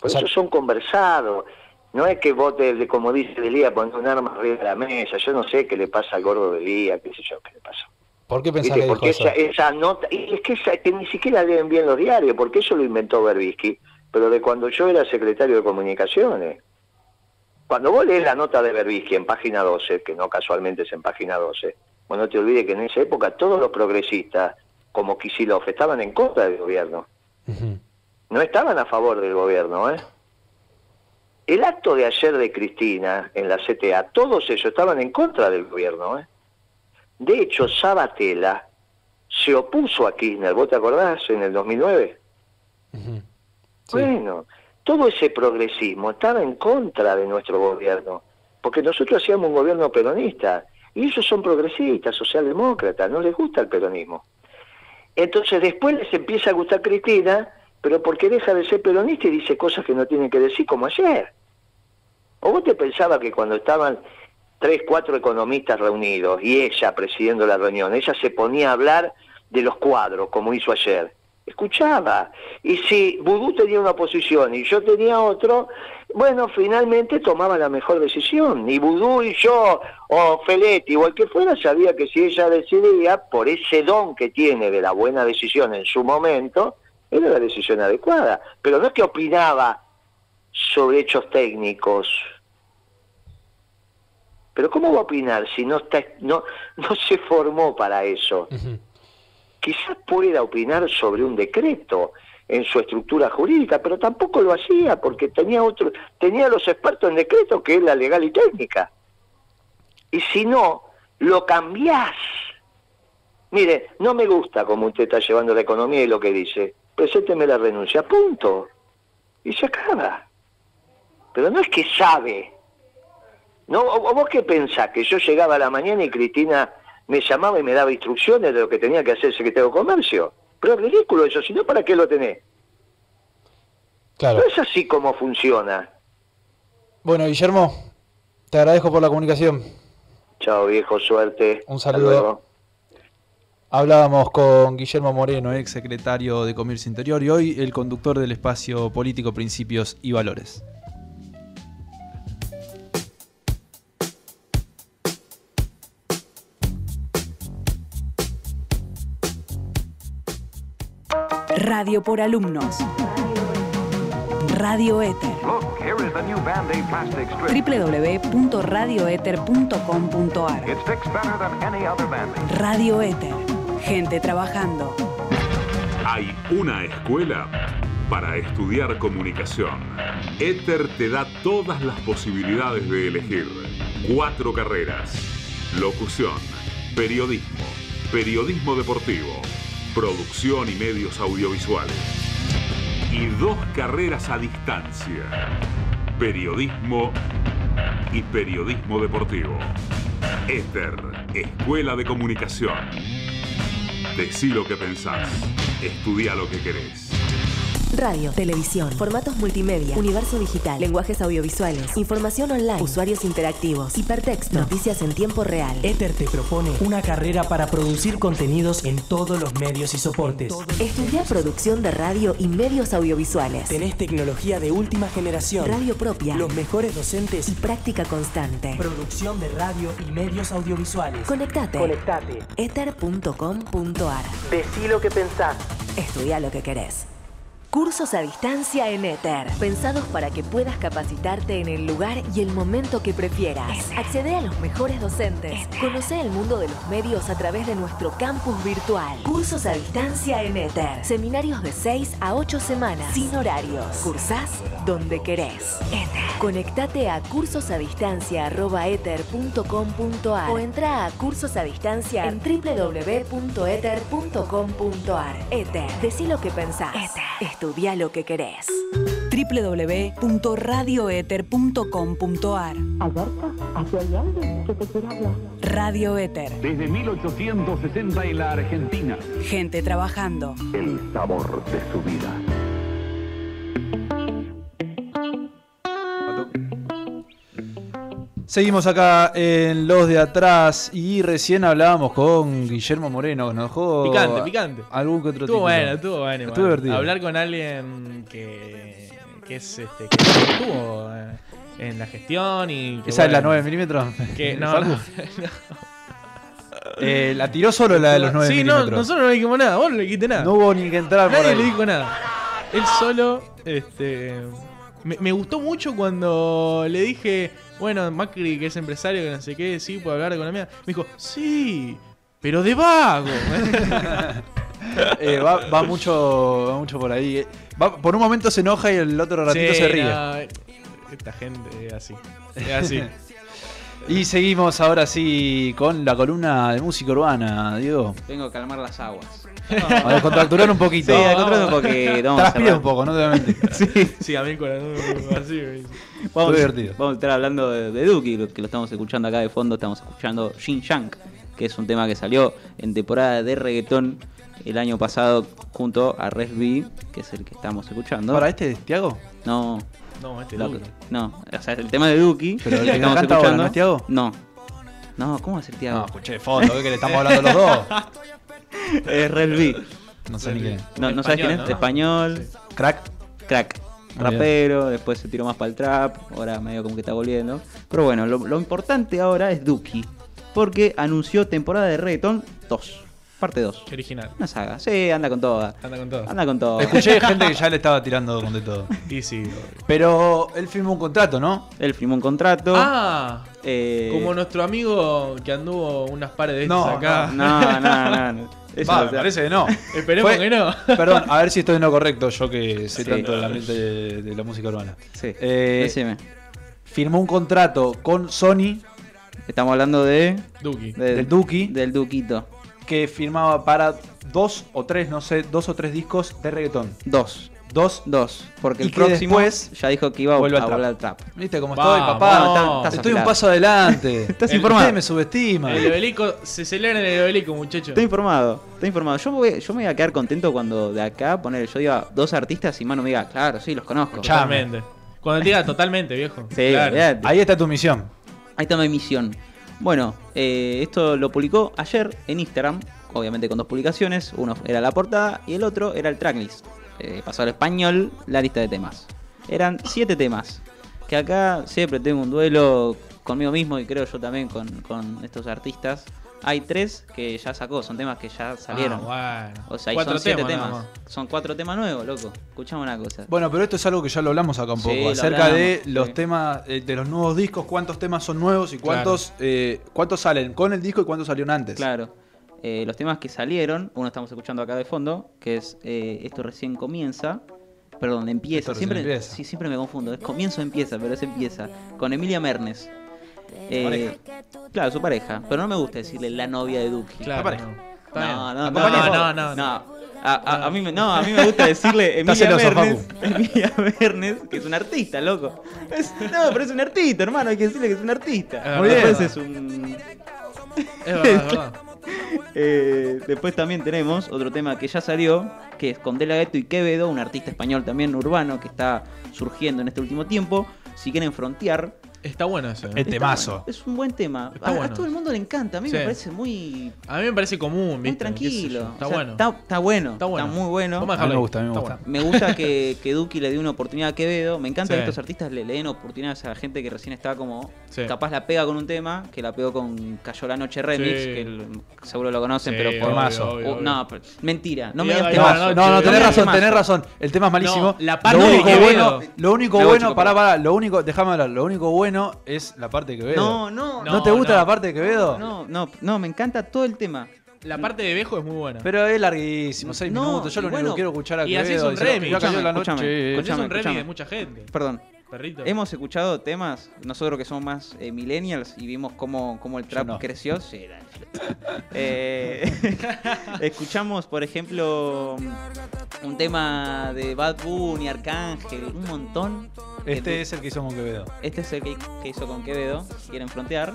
Por eso son conversados. No es que vote, como dice Delía, poner un arma arriba de la mesa. Yo no sé qué le pasa al gordo Delía, qué sé yo, qué le pasa. ¿Por qué pensás que Porque esa, esa, nota, y es que, que ni siquiera leen bien los diarios, porque eso lo inventó Berbisky, pero de cuando yo era secretario de comunicaciones. Cuando vos lees la nota de Berbisky en página 12, que no casualmente es en página 12, bueno, no te olvides que en esa época todos los progresistas, como Kisilov, estaban en contra del gobierno. No estaban a favor del gobierno, ¿eh? El acto de ayer de Cristina en la CTA, todos ellos estaban en contra del gobierno. ¿eh? De hecho, Sabatella se opuso a Kirchner, ¿vos te acordás? En el 2009. Bueno, todo ese progresismo estaba en contra de nuestro gobierno, porque nosotros hacíamos un gobierno peronista, y ellos son progresistas, socialdemócratas, no les gusta el peronismo. Entonces después les empieza a gustar Cristina, pero porque deja de ser peronista y dice cosas que no tiene que decir, como ayer. ¿O vos te pensabas que cuando estaban tres, cuatro economistas reunidos y ella presidiendo la reunión, ella se ponía a hablar de los cuadros, como hizo ayer? Escuchaba. Y si Vudú tenía una posición y yo tenía otro, bueno, finalmente tomaba la mejor decisión. Y Vudú y yo, o Feletti, o el que fuera, sabía que si ella decidía, por ese don que tiene de la buena decisión en su momento, era la decisión adecuada, pero no es que opinaba sobre hechos técnicos. Pero ¿cómo va a opinar si no está no no se formó para eso? quizás pueda opinar sobre un decreto en su estructura jurídica, pero tampoco lo hacía porque tenía otro, tenía los expertos en decreto que es la legal y técnica. Y si no, lo cambiás. Mire, no me gusta cómo usted está llevando la economía y lo que dice. Presénteme la renuncia, punto. Y se acaba. Pero no es que sabe. ¿No? ¿O vos qué pensás? Que yo llegaba a la mañana y Cristina me llamaba y me daba instrucciones de lo que tenía que hacer el secretario de Comercio. Pero es ridículo eso, si no, ¿para qué lo tenés? Claro. No es así como funciona. Bueno, Guillermo, te agradezco por la comunicación. Chao, viejo, suerte. Un saludo. Hablábamos con Guillermo Moreno, ex secretario de Comercio Interior y hoy el conductor del espacio político Principios y Valores. Radio por alumnos. Radio Éter. www.radioeter.com.ar Radio Éter. Gente trabajando. Hay una escuela para estudiar comunicación. Éter te da todas las posibilidades de elegir. Cuatro carreras. Locución, periodismo, periodismo deportivo, producción y medios audiovisuales. Y dos carreras a distancia. Periodismo y periodismo deportivo. Éter, Escuela de Comunicación. Decí lo que pensás. Estudia lo que querés. Radio, televisión, formatos multimedia, universo digital, lenguajes audiovisuales, información online, usuarios interactivos, hipertexto, noticias en tiempo real. Ether te propone una carrera para producir contenidos en todos los medios y soportes. Estudia producción de radio y medios audiovisuales. Tenés tecnología de última generación. Radio propia. Los mejores docentes. Y práctica constante. Producción de radio y medios audiovisuales. Conectate. Conectate. Ether.com.ar. Decí lo que pensás. Estudia lo que querés. Cursos a distancia en Ether, pensados para que puedas capacitarte en el lugar y el momento que prefieras. Accede a los mejores docentes. Conoce el mundo de los medios a través de nuestro campus virtual. Cursos a distancia en Ether. Seminarios de 6 a 8 semanas, sin horarios. Cursás donde querés. Ether. Conectate a cursosadistancia.ether.com.ar o entra a cursos a distancia en www.ether.com.ar. Ether. Decí lo que pensás. Estudia lo que querés. www.radioeter.com.ar Alberta, aquí hay alguien que te quiere hablar. Radio Éter. Desde 1860 en la Argentina. Gente trabajando. El sabor de su vida. Seguimos acá en Los de Atrás y recién hablábamos con Guillermo Moreno, que nos dejó Picante, picante. algún que otro Estuvo título. bueno, estuvo bueno. Estuvo divertido. Hablar con alguien que, que es este que estuvo eh, en la gestión y que, ¿Esa es la bueno, 9 milímetros? Que no, no, Eh, la tiró solo la de los 9 Sí, no, milímetros. nosotros no le dijimos nada, vos no le dijiste nada. No hubo ni que entrar por Nadie ahí. le dijo nada. Él solo, este. Me, me gustó mucho cuando le dije, bueno, Macri, que es empresario, que no sé qué, sí, puede hablar de economía. Me dijo, sí, pero de vago. Eh, va, va mucho, va mucho por ahí. Eh, va- por un momento se enoja y el otro ratito Sí, se ríe. no, esta gente es así. Es así. Y seguimos ahora sí con la columna de música urbana, Diego. Vengo a calmar las aguas. A descontracturar un poquito. Sí, a descontracturar un poquito. Vamos a Transpira un poco, no te voy a mentir. Sí. Sí, a mí con la así. me. Vamos, divertido. vamos a estar hablando de, de Duki, lo- que lo estamos escuchando acá de fondo. Estamos escuchando Jin Yang, que es un tema que salió en temporada de reggaetón el año pasado junto a Res B, que es el que estamos escuchando. ¿Para este, Tiago? No. No, este Duki. No, o sea, el tema de Duki. Pero el que estamos canta ahora, escuchando. ¿no es Tiago? No. No, ¿cómo va a ser Tiago? No, escuché de fondo, ve que le estamos hablando los dos. es Res B. No sé ni quién. No, no sabes quién es. Español, ¿no? De español. Crack. Crack. Rapero, después se tiró más para el trap, ahora medio como que está volviendo. Pero bueno, lo, lo importante ahora es Duki, porque anunció temporada de reggaetón 2. Parte 2. Qué original. Una saga. Sí, anda con toda. Anda con todo. Anda con todo. Escuché gente que ya le estaba tirando con de todo. Y sí. Pero él firmó un contrato, ¿no? Él firmó un contrato. Ah, eh, como nuestro amigo que anduvo unas pares de No, acá. No, no, no. no. Eso, Va, o me sea, parece que no. Esperemos Fue- que no. Perdón, a ver si estoy en lo correcto, yo que sé Sí. tanto del ambiente de, de la música urbana. Sí. Eh, Decime. firmó un contrato con Sony Estamos hablando de. Duki. de- del Duki Del Duquito. Que firmaba para dos o tres, no sé, dos o tres discos de reggaetón. Dos. Dos. Dos. Porque Y el que próximo después ya dijo que iba a al volver trap. al trap. ¿Viste cómo estoy, papá? Estás estoy un paso adelante. Estás El- informado. Usted me subestima. El obelisco, se celebra en el obelisco, muchachos. Estoy informado, estoy informado. Yo me, voy, yo me voy a quedar contento cuando de acá poner yo diga dos artistas y mano me diga, claro, sí, los conozco. Totalmente. Cuando te diga totalmente, viejo. Sí, claro. Ahí está tu misión. Ahí está mi misión. Bueno, eh, esto lo publicó ayer en Instagram, obviamente con dos publicaciones. Uno era la portada y el otro era el tracklist. Eh, pasó al español la lista de temas. Eran siete temas. Que acá siempre tengo un duelo conmigo mismo y creo yo también con, con estos artistas. Hay tres que ya sacó, son temas que ya salieron. Ah, bueno. O sea, y Cuatro son siete temas Son cuatro temas nuevos, loco. Escuchame una cosa. Bueno, pero esto es algo que ya lo hablamos acá un Sí, poco. lo acerca de los sí. temas, eh, de los nuevos discos, cuántos temas son nuevos y cuántos, eh, cuántos salen con el disco y cuántos salieron antes. Claro. Eh, los temas que salieron, uno estamos escuchando acá de fondo, que es eh, Esto recién comienza. Perdón, empieza. Siempre, empieza. Sí, siempre me confundo. Es comienzo empieza, pero es empieza. Con Emilia Mernes. Eh, claro, su pareja. Pero no me gusta decirle la novia de Duki. Claro. La pareja. no. No, no, no, no, no, no, A, a- a mí, me- no, a mí me gusta decirle Emilia celoso, Mernes, Emilia Mernes, que es un artista, loco. Es- no, pero es un artista, hermano, hay que decirle que es un artista. Muy bien. Después es un... Es verdad, es verdad. Eh, después también tenemos otro tema que ya salió, que es con De La Ghetto y Quevedo, un artista español también urbano que está surgiendo en este último tiempo. Si quieren frontear, Está bueno eso. eh. El temazo. es un buen tema. Está a, todo el mundo le encanta, a mí Sí. me parece muy, A mí me parece común, muy tranquilo. Está O sea, bueno. Está, está bueno, Está bueno. muy bueno. A mí me gusta, a mí me gusta. bueno. Me gusta que, que Duki le dé una oportunidad a Quevedo. Me encanta Sí. que estos artistas le, le den oportunidades a gente que recién está como. Sí. Capaz la pega con un tema, que la pegó con Cayó la Noche Remix, Sí. que el- seguro lo conocen, Sí, pero por. Obvio. no, pero- mentira. No Y me digas No, temazo. no, no, noche, tenés razón, tenés razón. El tema es malísimo. No, la parte lo de único bueno, lo único bueno, pará, pará, lo único, déjame hablar, lo único bueno es la parte de Quevedo. No, no, ¿No, no. te gusta no. la parte de Quevedo? No, no, no, me encanta todo el tema. La parte de Bejo es muy buena. Pero es larguísimo, seis No, minutos. Yo lo único bueno, que quiero escuchar a y así es un remix. ya cayó la Escúchame, noche. Es un remix de mucha gente. Perdón. Perrito. Hemos escuchado temas, nosotros que somos más eh, millennials y vimos cómo, cómo el trap no. creció. Sí, Eh, escuchamos, por ejemplo, un tema de Bad Bunny, Arcángel, un montón. Este Eh, es el que hizo con Quevedo. Este es el que, que hizo con Quevedo, quieren frontear.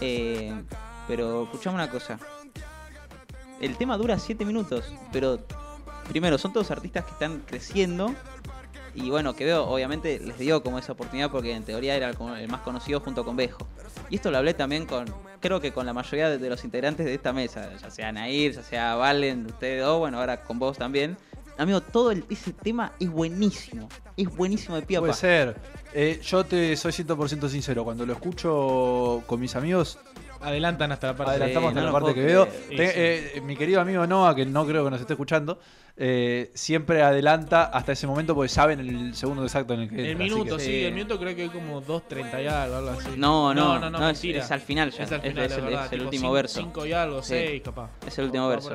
Eh, pero escuchamos una cosa. El tema dura 7 minutos, pero primero, son todos artistas que están creciendo. Y bueno, Quevedo obviamente les dio como esa oportunidad porque en teoría era el más conocido junto con Bejo. Y esto lo hablé también con, creo que con la mayoría de, los integrantes de esta mesa, ya sea Nair, ya sea Valen, ustedes dos, bueno, ahora con vos también. Amigo, todo el- ese tema es buenísimo. Es buenísimo de pie Puede ser. Eh, yo te soy 100% sincero. Cuando lo escucho con mis amigos, Adelantan hasta la parte adelantamos no hasta la parte creer. Te- eh, mi querido amigo Noah, que no creo que nos esté escuchando, eh, siempre adelanta hasta ese momento porque saben el segundo exacto en el que El entra, minuto, que- sí, el minuto creo que es como 2.30 y algo, algo así. No, no, no, no, no, es- al final ya. Es al final, es es el- verdad, es el tipo último cinco- verso. cinco y algo, Sí. 6 capaz. Es el último verso.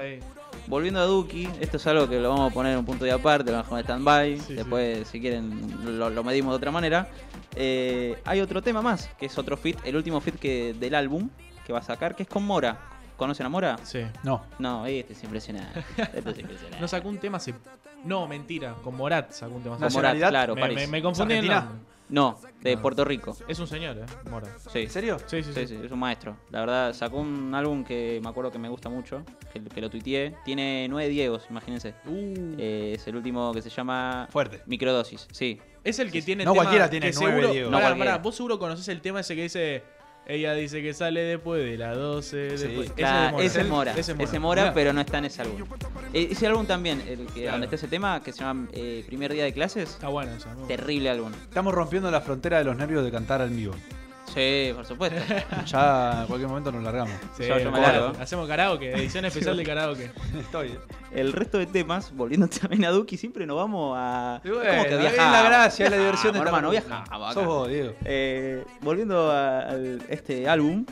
Volviendo a Duki, esto es algo que lo vamos a poner en un punto de aparte, lo vamos a poner stand-by. Sí, Después, si quieren, lo, lo medimos de otra manera. Eh, hay otro tema más, que es otro fit, el último fit que, del álbum que va a sacar, que es con Mora. ¿Conocen a Mora? Sí. No. No, este es impresionante. Este es impresionante. No sacó un tema hace. No, mentira. Con Morat sacó un tema Con hace Morat, nacionalidad? claro, Me, París. me, me confundí en ¿Argentina? nombre. No, de No. Puerto Rico. Es un señor, eh. Morat. Sí. ¿En serio? Sí, sí, sí. Sí, sí, es un maestro. La verdad, sacó un álbum que me acuerdo que me gusta mucho, que, que lo tuiteé. Tiene nueve Diegos, imagínense. Uh, Eh, es el último que se llama Fuerte. Microdosis. Sí, es el que tiene No tema cualquiera tiene que nueve, seguro, Diego. No Pará, cualquiera. pará, vos seguro conoces el tema ese que dice. Ella dice que sale después de las 12. Sí. Después. Claro, ese es Mora. Ese Ese es Mora. Mora, Mirá. pero no está en ese álbum. Eh, ese álbum también, el que, Claro. donde está ese tema, que se llama eh, Primer Día de Clases. Está bueno eso. Terrible álbum. Estamos rompiendo la frontera de los nervios de cantar en vivo. Sí, por supuesto. Ya en cualquier momento nos largamos. Sí, Yo- yo me claro. largo. Hacemos karaoke, edición especial de karaoke. Estoy. El resto de temas, volviendo también a Duki, siempre nos vamos a. Bueno, ¿Cómo que es la gracia, es la diversión de Viajamos, estar- hermano, viajamos. Sos vos, Diego. Eh, volviendo a, este álbum,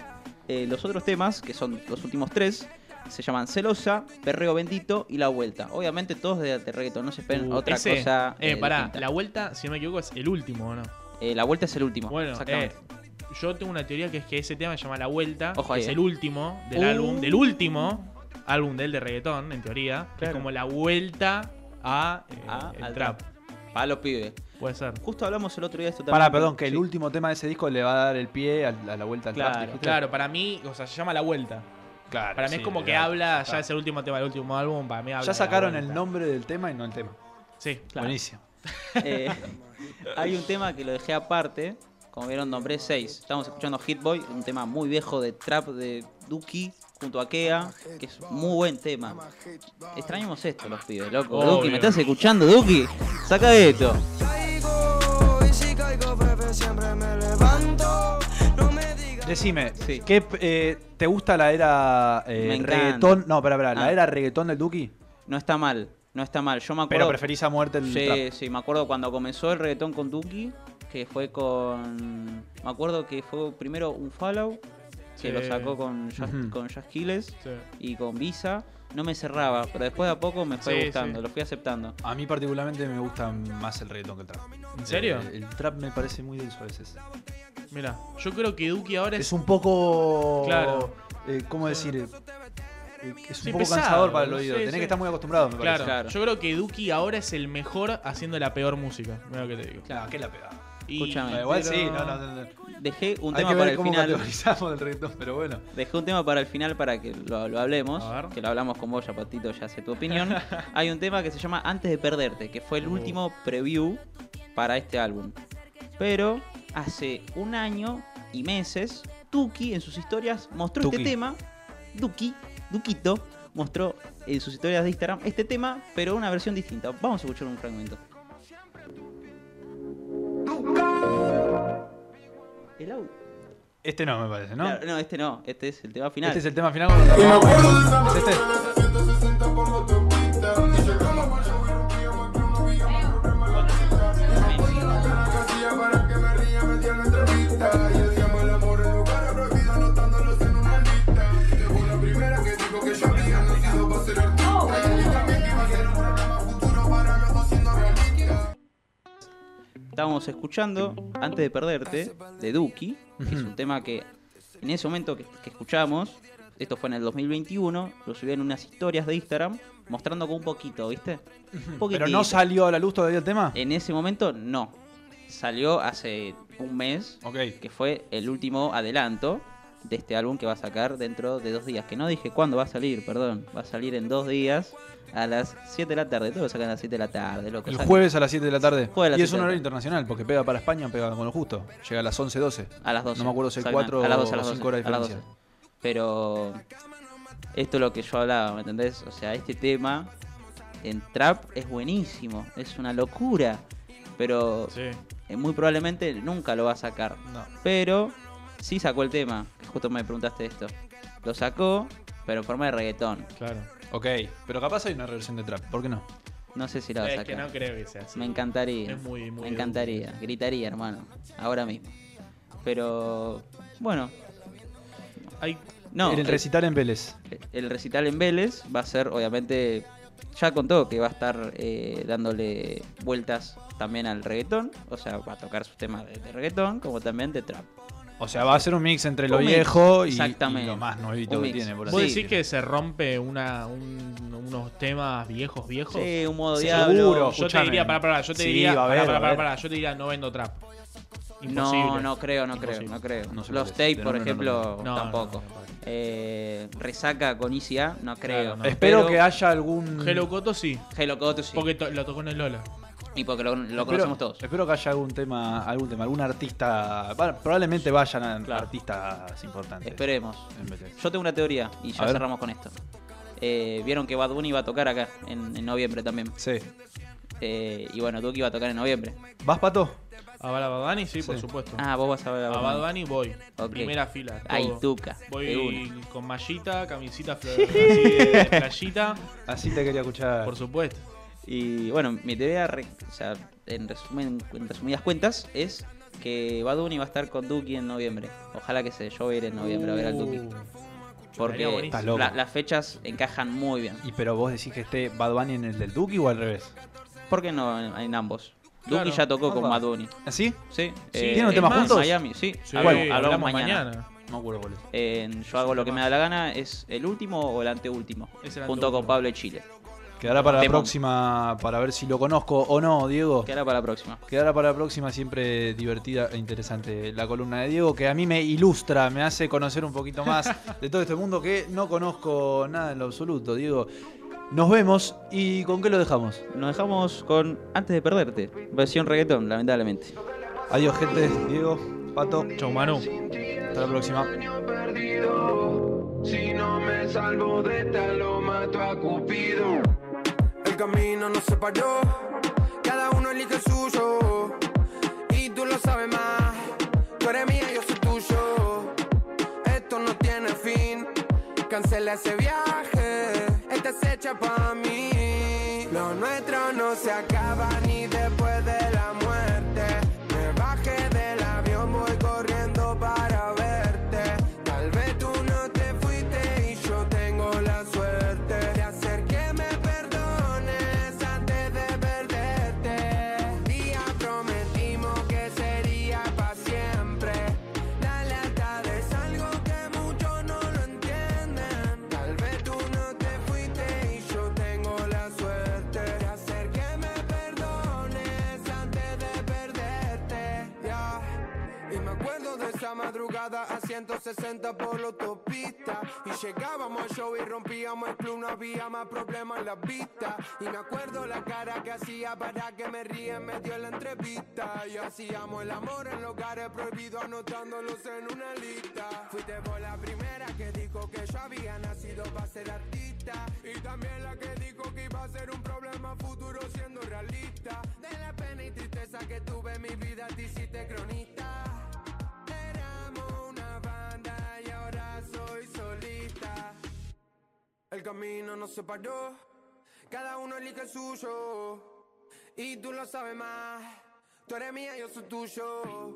eh, los otros temas, que son los últimos tres, se llaman Celosa, Perreo Bendito y La Vuelta. Obviamente todos de, de reggaetón, no se esperen Uh, otra ese, cosa. Eh, eh, pará, distinta. la vuelta, si no me equivoco, es el último, ¿o no? Eh, la Vuelta es el último. Bueno, exactamente. eh, yo tengo una teoría que es que ese tema se llama La Vuelta, Ojo que ahí, es eh. el último del Uh. álbum, del último álbum de él de reggaetón, en teoría, que es Claro. como la vuelta a, eh, Ah, el al trap. Para los pibes. Puede ser. Justo hablamos el otro día de esto también. Pará, perdón, que el último tema de ese disco le va a dar el pie a, a la vuelta al trap. Claro, dijiste. claro, para mí, o sea, se llama La Vuelta. Claro, Para mí sí, es como que habla, ya es el último tema del último álbum, para mí habla Ya de la sacaron el nombre del tema y no el tema. Sí, Buenísimo. Eh, hay un tema que lo dejé aparte. Como vieron, nombré 6. Estamos escuchando Hit Boy, un tema muy viejo de trap de Duki junto a Kea, que es un muy buen tema. Extrañamos esto, los pibes, loco. Obvio. Duki, ¿me estás escuchando, Duki? Saca esto. Decime, Sí. ¿qué, eh, ¿te gusta la era eh, reggaetón? No, espera, espera, ¿la Ah. era reggaetón del Duki? No está mal, no está mal. Yo me acuerdo. Pero preferís a muerte el Sí, trap. sí, me acuerdo cuando comenzó el reggaetón con Duki, que fue con. Me acuerdo que fue primero un follow, que Sí. lo sacó con Just, Ujú. con Just Sí. y con Visa. No me cerraba, pero después de a poco me fue Sí, gustando, sí. lo fui aceptando. A mí particularmente me gusta más el reggaetón que el trap. ¿En serio? El, el trap me parece muy denso a veces. Mira, yo creo que Duki ahora es, Es un poco... Claro. eh, ¿Cómo decir? Eh, es un Sí, poco pesado, cansador para el oído. sí, Tenés sí. que estar muy acostumbrado, me Claro, parece. yo creo que Duki ahora es el mejor haciendo la peor música. Mira lo que te digo. Claro, ¿qué es la pegada? Y- Escúchame. igual pero- sí, no, no, no, no. Dejé un Hay tema que para ver el cómo final. categorizamos el reggaetón, pero bueno. Dejé un tema para el final para que lo, lo hablemos. A ver. Que lo hablamos con vos, ya Patito, ya sé tu opinión. Hay un tema que se llama Antes de Perderte, que fue el Uh. último preview para este álbum. Pero hace un año y meses, Tuki en sus historias mostró Tuki. este tema. Duki, Duquito, mostró en sus historias de Instagram este tema, pero una versión distinta. Vamos a escuchar un fragmento. El audio. Este no, me parece, ¿no? Claro, no, este no, este es el tema final. Este es el tema final. ¿Es este? Estábamos escuchando Antes de Perderte de Duki, que es un tema que en ese momento que, que escuchamos, esto fue en el 2021, lo subí en unas historias de Instagram mostrando con un poquito, ¿viste? Un ¿Pero no salió a la luz todavía el tema? En ese momento no. Salió hace un mes, Ok. que fue el último adelanto de este álbum que va a sacar dentro de dos días. Que no dije cuándo va a salir, perdón. Va a salir en dos días a las 7 de la tarde. Todo lo sacan a las 7 de la tarde, loco. El jueves a las 7 de la tarde. Jueves a las y es 7 un de la horario internacional, porque pega para España, pega con lo justo. Llega a las 11, 12. A las 12. No me acuerdo si hay Salgan 4 a las 12, a las o 12, 5 horas de a las diferencia. 12. Pero esto es lo que yo hablaba, ¿me entendés? O sea, este tema en trap es buenísimo, es una locura. Pero Sí. eh, muy probablemente nunca lo va a sacar. No. Pero sí sacó el tema, que justo me preguntaste esto. Lo sacó, pero en forma de reggaetón. Claro. Ok, pero capaz hay una reversión de trap, ¿por qué no? No sé si la va a Es sacar. que no creo que sea así. Me encantaría. Es muy- muy me encantaría. Gritaría, hermano. Ahora mismo. Pero, bueno. Hay, No, en el eh, recital en Vélez. el recital en Vélez va a ser, obviamente, ya contó que va a estar eh, dándole vueltas también al reggaetón. O sea, va a tocar sus temas de, de reggaetón como también de trap. O sea, va a ser un mix entre lo Un viejo y, lo más nuevito que tiene. Por ¿Vos así decís que se rompe una, un- unos temas viejos, viejos? Sí, un modo Seguro. diablo. Yo te diría, pará, pará, yo te Sí, diría, pará, haber, pará, va a pará, haber. pará, yo te diría no vendo trap. Imposible. No, no creo, no creo, no creo. No Los De por ejemplo, tampoco. Eh, resaca con ICA, no creo. no. Espero Pero que haya algún. Hello Coto sí, Hello Coto sí. porque to- lo tocó en el Lola. Y porque lo, lo espero, conocemos todos. Espero que haya algún tema, algún tema, algún artista. bueno, probablemente vayan a Claro. artistas importantes. Esperemos. Yo tengo una teoría y ya A ver. cerramos con esto. Eh, Vieron que Bad Bunny iba a tocar acá en, en noviembre también. Sí. Eh, y bueno, Duki iba a tocar en noviembre. ¿Vas, Pato? ¿A ver a Bad Bunny? Sí, por supuesto. Ah, vos vas a ver a A Bad Bad Bunny. Bunny voy. Primera fila. Ahí, todo. tuca, Voy con mallita, camisita flor- así de playita. Así te quería escuchar. Por supuesto. Y bueno, mi teoría, re- o sea, en, resumen, en resumidas cuentas, es que Bad Bunny va a estar con Duki en noviembre. Ojalá que se yo voy a ir en noviembre a ver al Duki. Uh, Porque la- las fechas encajan muy bien. Y pero vos decís que esté Bad Bunny en el del Duki o al revés. ¿Por qué no en, en ambos? Claro. Duki ya tocó con. Bad Bunny. ¿Así? Sí. ¿Tienen un tema juntos? Miami, sí. Sí, Hablamos- hablamos, hablamos mañana. No me acuerdo cuál es. Yo hago lo que me da la gana es el último o el anteúltimo. Es el junto con anteúltimo. Pablo y Chile. Quedará para la próxima, para ver si lo conozco o no, Diego. Quedará para la próxima. Quedará para la próxima, siempre divertida e interesante la columna de Diego, que a mí me ilustra, me hace conocer un poquito más de todo este mundo que no conozco nada en lo absoluto. Diego, nos vemos y ¿con qué lo dejamos? Nos dejamos con Antes de perderte. Versión reggaetón, lamentablemente. Adiós, gente. Diego, Pato. Chau, Manu. Hasta la próxima. Si no me salvo de esta, lo mato a Cupido. Camino no se paró, cada uno elige el suyo. Y tú lo sabes más, tú eres mía, yo soy tuyo. Esto no tiene fin, cancela ese viaje, esta es hecha para mí. Lo nuestro no se acaba ni después de la 160 por la autopista. Y llegábamos al show y rompíamos el club, no había más problemas en la vista. Y me acuerdo la cara que hacía para que me ríe en medio de la entrevista. Y hacíamos el amor en lugares prohibidos, anotándolos en una lista. Fuiste por la primera que dijo que yo había nacido para ser artista. Y también la que dijo que iba a ser un problema futuro siendo realista. De la pena y tristeza que tuve en mi vida, te hiciste cronista. El camino nos separó, cada uno elige el suyo. Y tú lo sabes más, tú eres mía, yo soy tuyo.